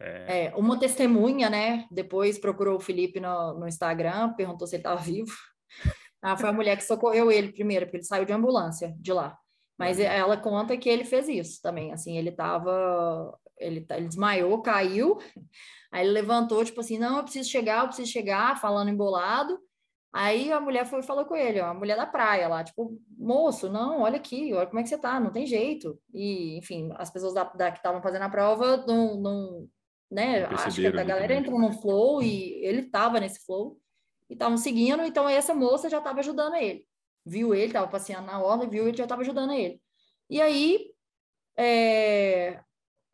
É. é. uma testemunha, né? Depois procurou o Felipe no, no Instagram, perguntou se ele estava vivo. [LAUGHS] Ah, foi a mulher que socorreu ele primeiro, porque ele saiu de ambulância de lá. Mas uhum. ela conta que ele fez isso também. Assim, ele estava ele, ele desmaiou, caiu, aí ele levantou, tipo assim, não, eu preciso chegar, eu preciso chegar, falando embolado. Aí a mulher foi falou com ele, ó, a mulher da praia lá, tipo, moço, não, olha aqui, olha como é que você tá, não tem jeito. E, enfim, as pessoas da, da que estavam fazendo a prova não, não né, acho que a galera entrou no flow e ele tava nesse flow e estavam seguindo, então essa moça já estava ajudando ele. Viu ele, estava passeando na orla, viu ele já estava ajudando ele. E aí, é,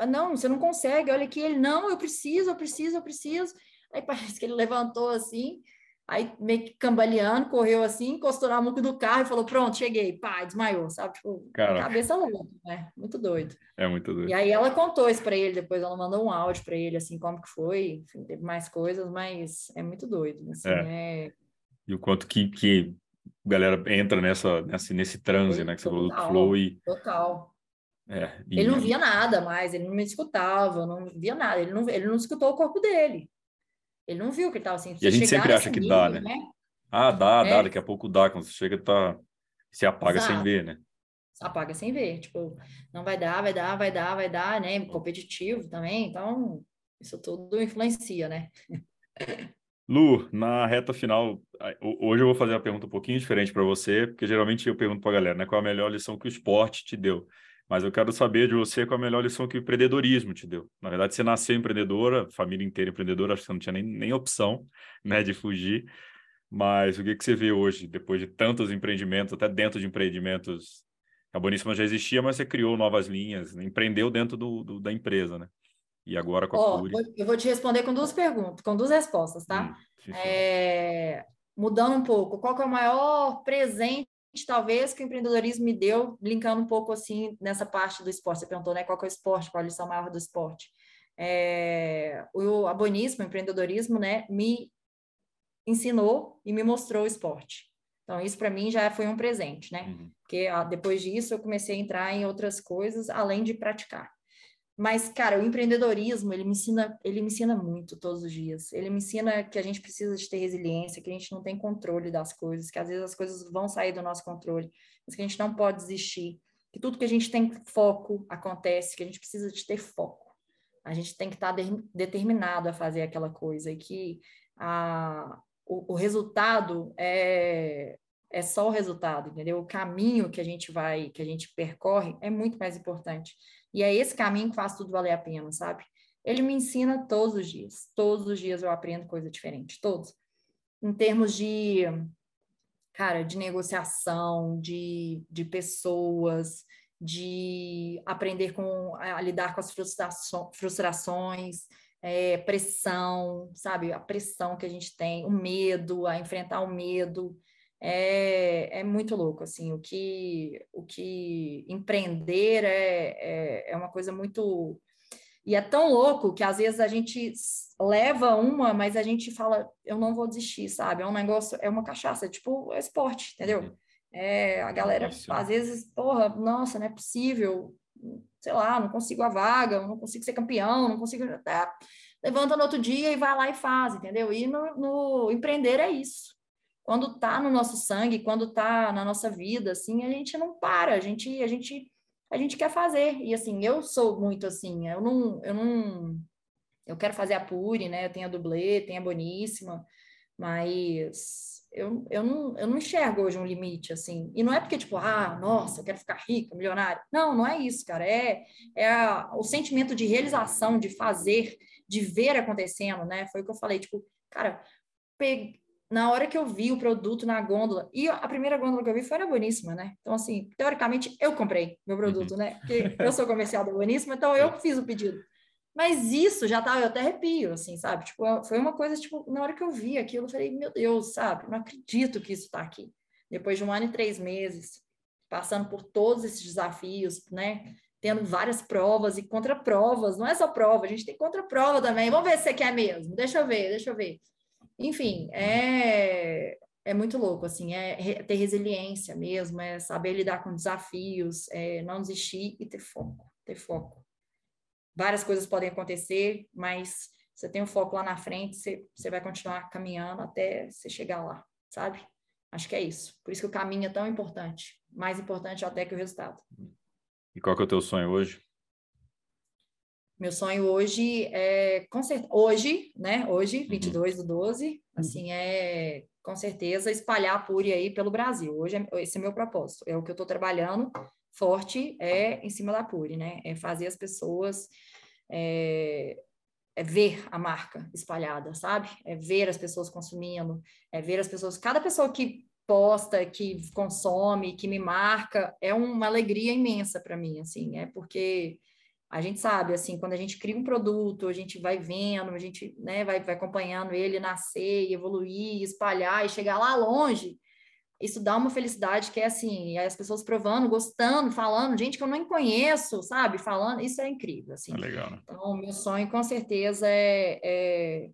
não, você não consegue, olha aqui, ele, não, eu preciso, eu preciso, eu preciso. Aí [LAUGHS] parece que ele levantou assim, aí meio que cambaleando, correu assim, encostou na muca do carro e falou, pronto, cheguei, pá, desmaiou, sabe? Tipo, cabeça louca, né? Muito doido. É muito doido. E aí ela contou isso para ele, depois ela mandou um áudio para ele, assim, como que foi, enfim, teve mais coisas, mas é muito doido, assim, é. é... E o quanto que, que a galera entra nessa, nessa, nesse transe, né, que você falou do flow e... Total. É, e... Ele não via nada mais, ele não me escutava, não via nada, ele não, ele não escutou o corpo dele. Ele não viu que ele estava assim. E a gente sempre acha que nível, dá, né? né? Ah, dá, é. dá, daqui a pouco dá, quando você chega, tá... se apaga Exato. sem ver, né? Apaga sem ver, tipo, não vai dar, vai dar, vai dar, vai dar, né? Competitivo também, então isso tudo influencia, né? [LAUGHS] Lu, na reta final, hoje eu vou fazer uma pergunta um pouquinho diferente para você, porque geralmente eu pergunto para a galera, né? Qual a melhor lição que o esporte te deu? Mas eu quero saber de você qual a melhor lição que o empreendedorismo te deu. Na verdade, você nasceu empreendedora, família inteira empreendedora, acho que você não tinha nem, nem opção né, de fugir. Mas o que, que você vê hoje, depois de tantos empreendimentos, até dentro de empreendimentos, a Boníssima já existia, mas você criou novas linhas, empreendeu dentro do, do, da empresa, né? E agora com a oh, Eu vou te responder com duas perguntas, com duas respostas, tá? Hum, é, mudando um pouco, qual é o maior presente, talvez, que o empreendedorismo me deu, linkando um pouco assim nessa parte do esporte? Você perguntou, né? Qual é o esporte, qual a lição maior do esporte? É, o abonismo, o empreendedorismo, né, me ensinou e me mostrou o esporte. Então, isso para mim já foi um presente, né? Uhum. Porque ah, depois disso eu comecei a entrar em outras coisas além de praticar. Mas, cara, o empreendedorismo, ele me ensina, ele me ensina muito todos os dias. Ele me ensina que a gente precisa de ter resiliência, que a gente não tem controle das coisas, que às vezes as coisas vão sair do nosso controle, mas que a gente não pode desistir, que tudo que a gente tem foco acontece, que a gente precisa de ter foco. A gente tem que estar de, determinado a fazer aquela coisa e que a, o, o resultado é, é só o resultado, entendeu? O caminho que a gente vai, que a gente percorre é muito mais importante. E é esse caminho que faz tudo valer a pena, sabe? Ele me ensina todos os dias. Todos os dias eu aprendo coisa diferente, todos. Em termos de, cara, de negociação, de, de pessoas, de aprender com, a lidar com as frustrações, frustrações é, pressão, sabe? A pressão que a gente tem, o medo, a enfrentar o medo é, é muito louco, assim, o que, o que empreender é, é, é uma coisa muito... E é tão louco que às vezes a gente leva uma, mas a gente fala, eu não vou desistir, sabe? É um negócio, é uma cachaça, é tipo é esporte, entendeu? Uhum. É, a galera, nossa. às vezes, porra, nossa, não é possível, sei lá, não consigo a vaga, não consigo ser campeão, não consigo. Tá. Levanta no outro dia e vai lá e faz, entendeu? E no, no empreender é isso quando está no nosso sangue, quando está na nossa vida, assim, a gente não para, a gente, a gente, a gente quer fazer. E assim, eu sou muito assim, eu não, eu não, eu quero fazer a Puri, né? Eu tenho a dublê, tenho a Boníssima, mas eu, eu, não, eu não enxergo hoje um limite, assim. E não é porque, tipo, ah, nossa, eu quero ficar rica, milionária. Não, não é isso, cara. É, é a, o sentimento de realização, de fazer, de ver acontecendo, né? Foi o que eu falei, tipo, cara, peguei na hora que eu vi o produto na gôndola, e a primeira gôndola que eu vi foi na Boníssima, né? Então, assim, teoricamente, eu comprei meu produto, uhum. né? Porque eu sou comercial da Boníssima, então eu fiz o pedido. Mas isso já tava, eu até arrepio, assim, sabe? Tipo, foi uma coisa, tipo, na hora que eu vi aquilo, eu falei, meu Deus, sabe? Não acredito que isso tá aqui. Depois de um ano e três meses, passando por todos esses desafios, né? Tendo várias provas e contraprovas, não é só prova, a gente tem contraprova também. Vamos ver se você quer mesmo. Deixa eu ver, deixa eu ver. Enfim, é, é muito louco, assim, é ter resiliência mesmo, é saber lidar com desafios, é não desistir e ter foco, ter foco. Várias coisas podem acontecer, mas você tem o um foco lá na frente, você, você vai continuar caminhando até você chegar lá, sabe? Acho que é isso. Por isso que o caminho é tão importante, mais importante até que o resultado. E qual que é o teu sonho hoje? Meu sonho hoje é, com certeza, hoje, né? Hoje, 22 uhum. do 12, uhum. assim, é com certeza espalhar a Puri aí pelo Brasil. Hoje, é, esse é meu propósito, é o que eu estou trabalhando forte, é em cima da Puri, né? É fazer as pessoas é, é ver a marca espalhada, sabe? É ver as pessoas consumindo, é ver as pessoas, cada pessoa que posta, que consome, que me marca, é uma alegria imensa para mim, assim, é porque a gente sabe, assim, quando a gente cria um produto, a gente vai vendo, a gente né, vai, vai acompanhando ele nascer, evoluir, espalhar e chegar lá longe, isso dá uma felicidade que é assim, as pessoas provando, gostando, falando, gente que eu nem conheço, sabe, falando, isso é incrível, assim. É legal, né? Então, meu sonho, com certeza, é, é,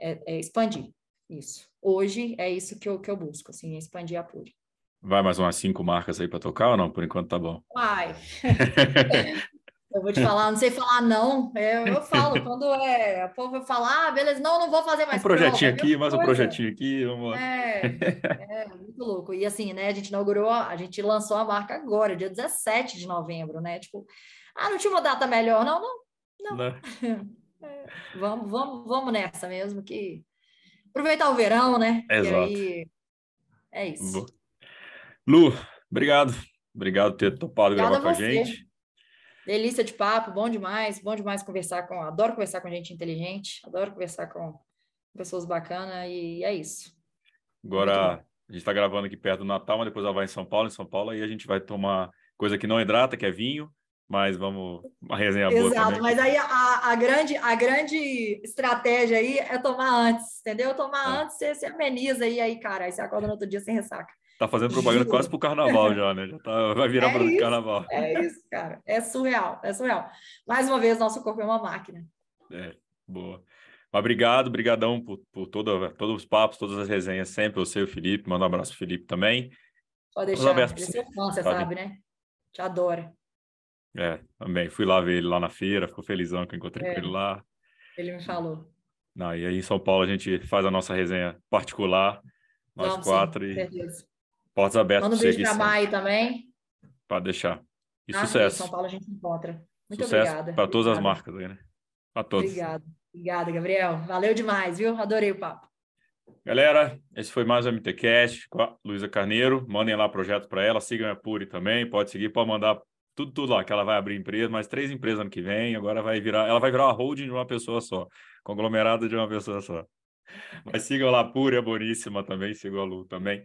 é, é, expandir isso. Hoje, é isso que eu, que eu busco, assim, é expandir a Puri. Vai mais umas cinco marcas aí para tocar ou não? Por enquanto tá bom. Vai. [LAUGHS] Eu vou te falar, não sei falar não. Eu, eu falo, [LAUGHS] quando é, o povo fala, ah, beleza, não, não vou fazer mais. Um projetinho prova, aqui, mais um projetinho aqui, vamos lá. É, é, muito louco. E assim, né, a gente inaugurou, a gente lançou a marca agora, dia 17 de novembro, né? Tipo, ah, não tinha uma data melhor, não, não. Não. não. [LAUGHS] É, vamos, vamos, vamos nessa mesmo, que aproveitar o verão, né? Exato. E aí, é isso. Lu, obrigado. Obrigado por ter topado Obrigada gravar com a gente. Delícia de papo, bom demais, bom demais conversar com. Adoro conversar com gente inteligente, adoro conversar com pessoas bacanas e é isso. Agora, a gente está gravando aqui perto do Natal, mas depois ela vai em São Paulo, em São Paulo, aí a gente vai tomar coisa que não hidrata, que é vinho, mas vamos uma resenha boa Exato, mas aí a, a, grande, a grande estratégia aí é tomar antes, entendeu? Tomar é. antes, você, você ameniza aí, aí, cara, aí você acorda no outro dia sem ressaca. Tá fazendo propaganda Juro. quase pro carnaval já, né? Já tá, vai virar é para o carnaval. É isso, cara. É surreal, é surreal. Mais uma vez, nosso corpo é uma máquina. É, boa. Mas obrigado, brigadão por, por toda, todos os papos, todas as resenhas sempre. Você e o Felipe, manda um abraço pro Felipe também. Pode deixar, ele é seu fã, você sabe, né? Te adora. É, também. Fui lá ver ele lá na feira, ficou felizão que eu encontrei é, com ele lá. Ele me falou. Não, e aí em São Paulo a gente faz a nossa resenha particular, nós Vamos, quatro, sim, e certeza. Portas abertas. Manda um beijo para Mai também. Pode deixar. E ah, sucesso. São Paulo a gente encontra. Muito sucesso obrigada. Para todas as marcas aí, né? Para todos. Obrigada. Obrigada, Gabriel. Valeu demais, viu? Adorei o papo. Galera, esse foi mais o MTCast com a Luísa Carneiro. Mandem lá projeto para ela, sigam a Puri também, pode seguir, pode mandar tudo, tudo lá, que ela vai abrir empresa, mais três empresas ano que vem, agora vai virar, ela vai virar uma holding de uma pessoa só, conglomerado de uma pessoa só. Mas sigam lá, Pura, é boníssima também, sigam a Lu também.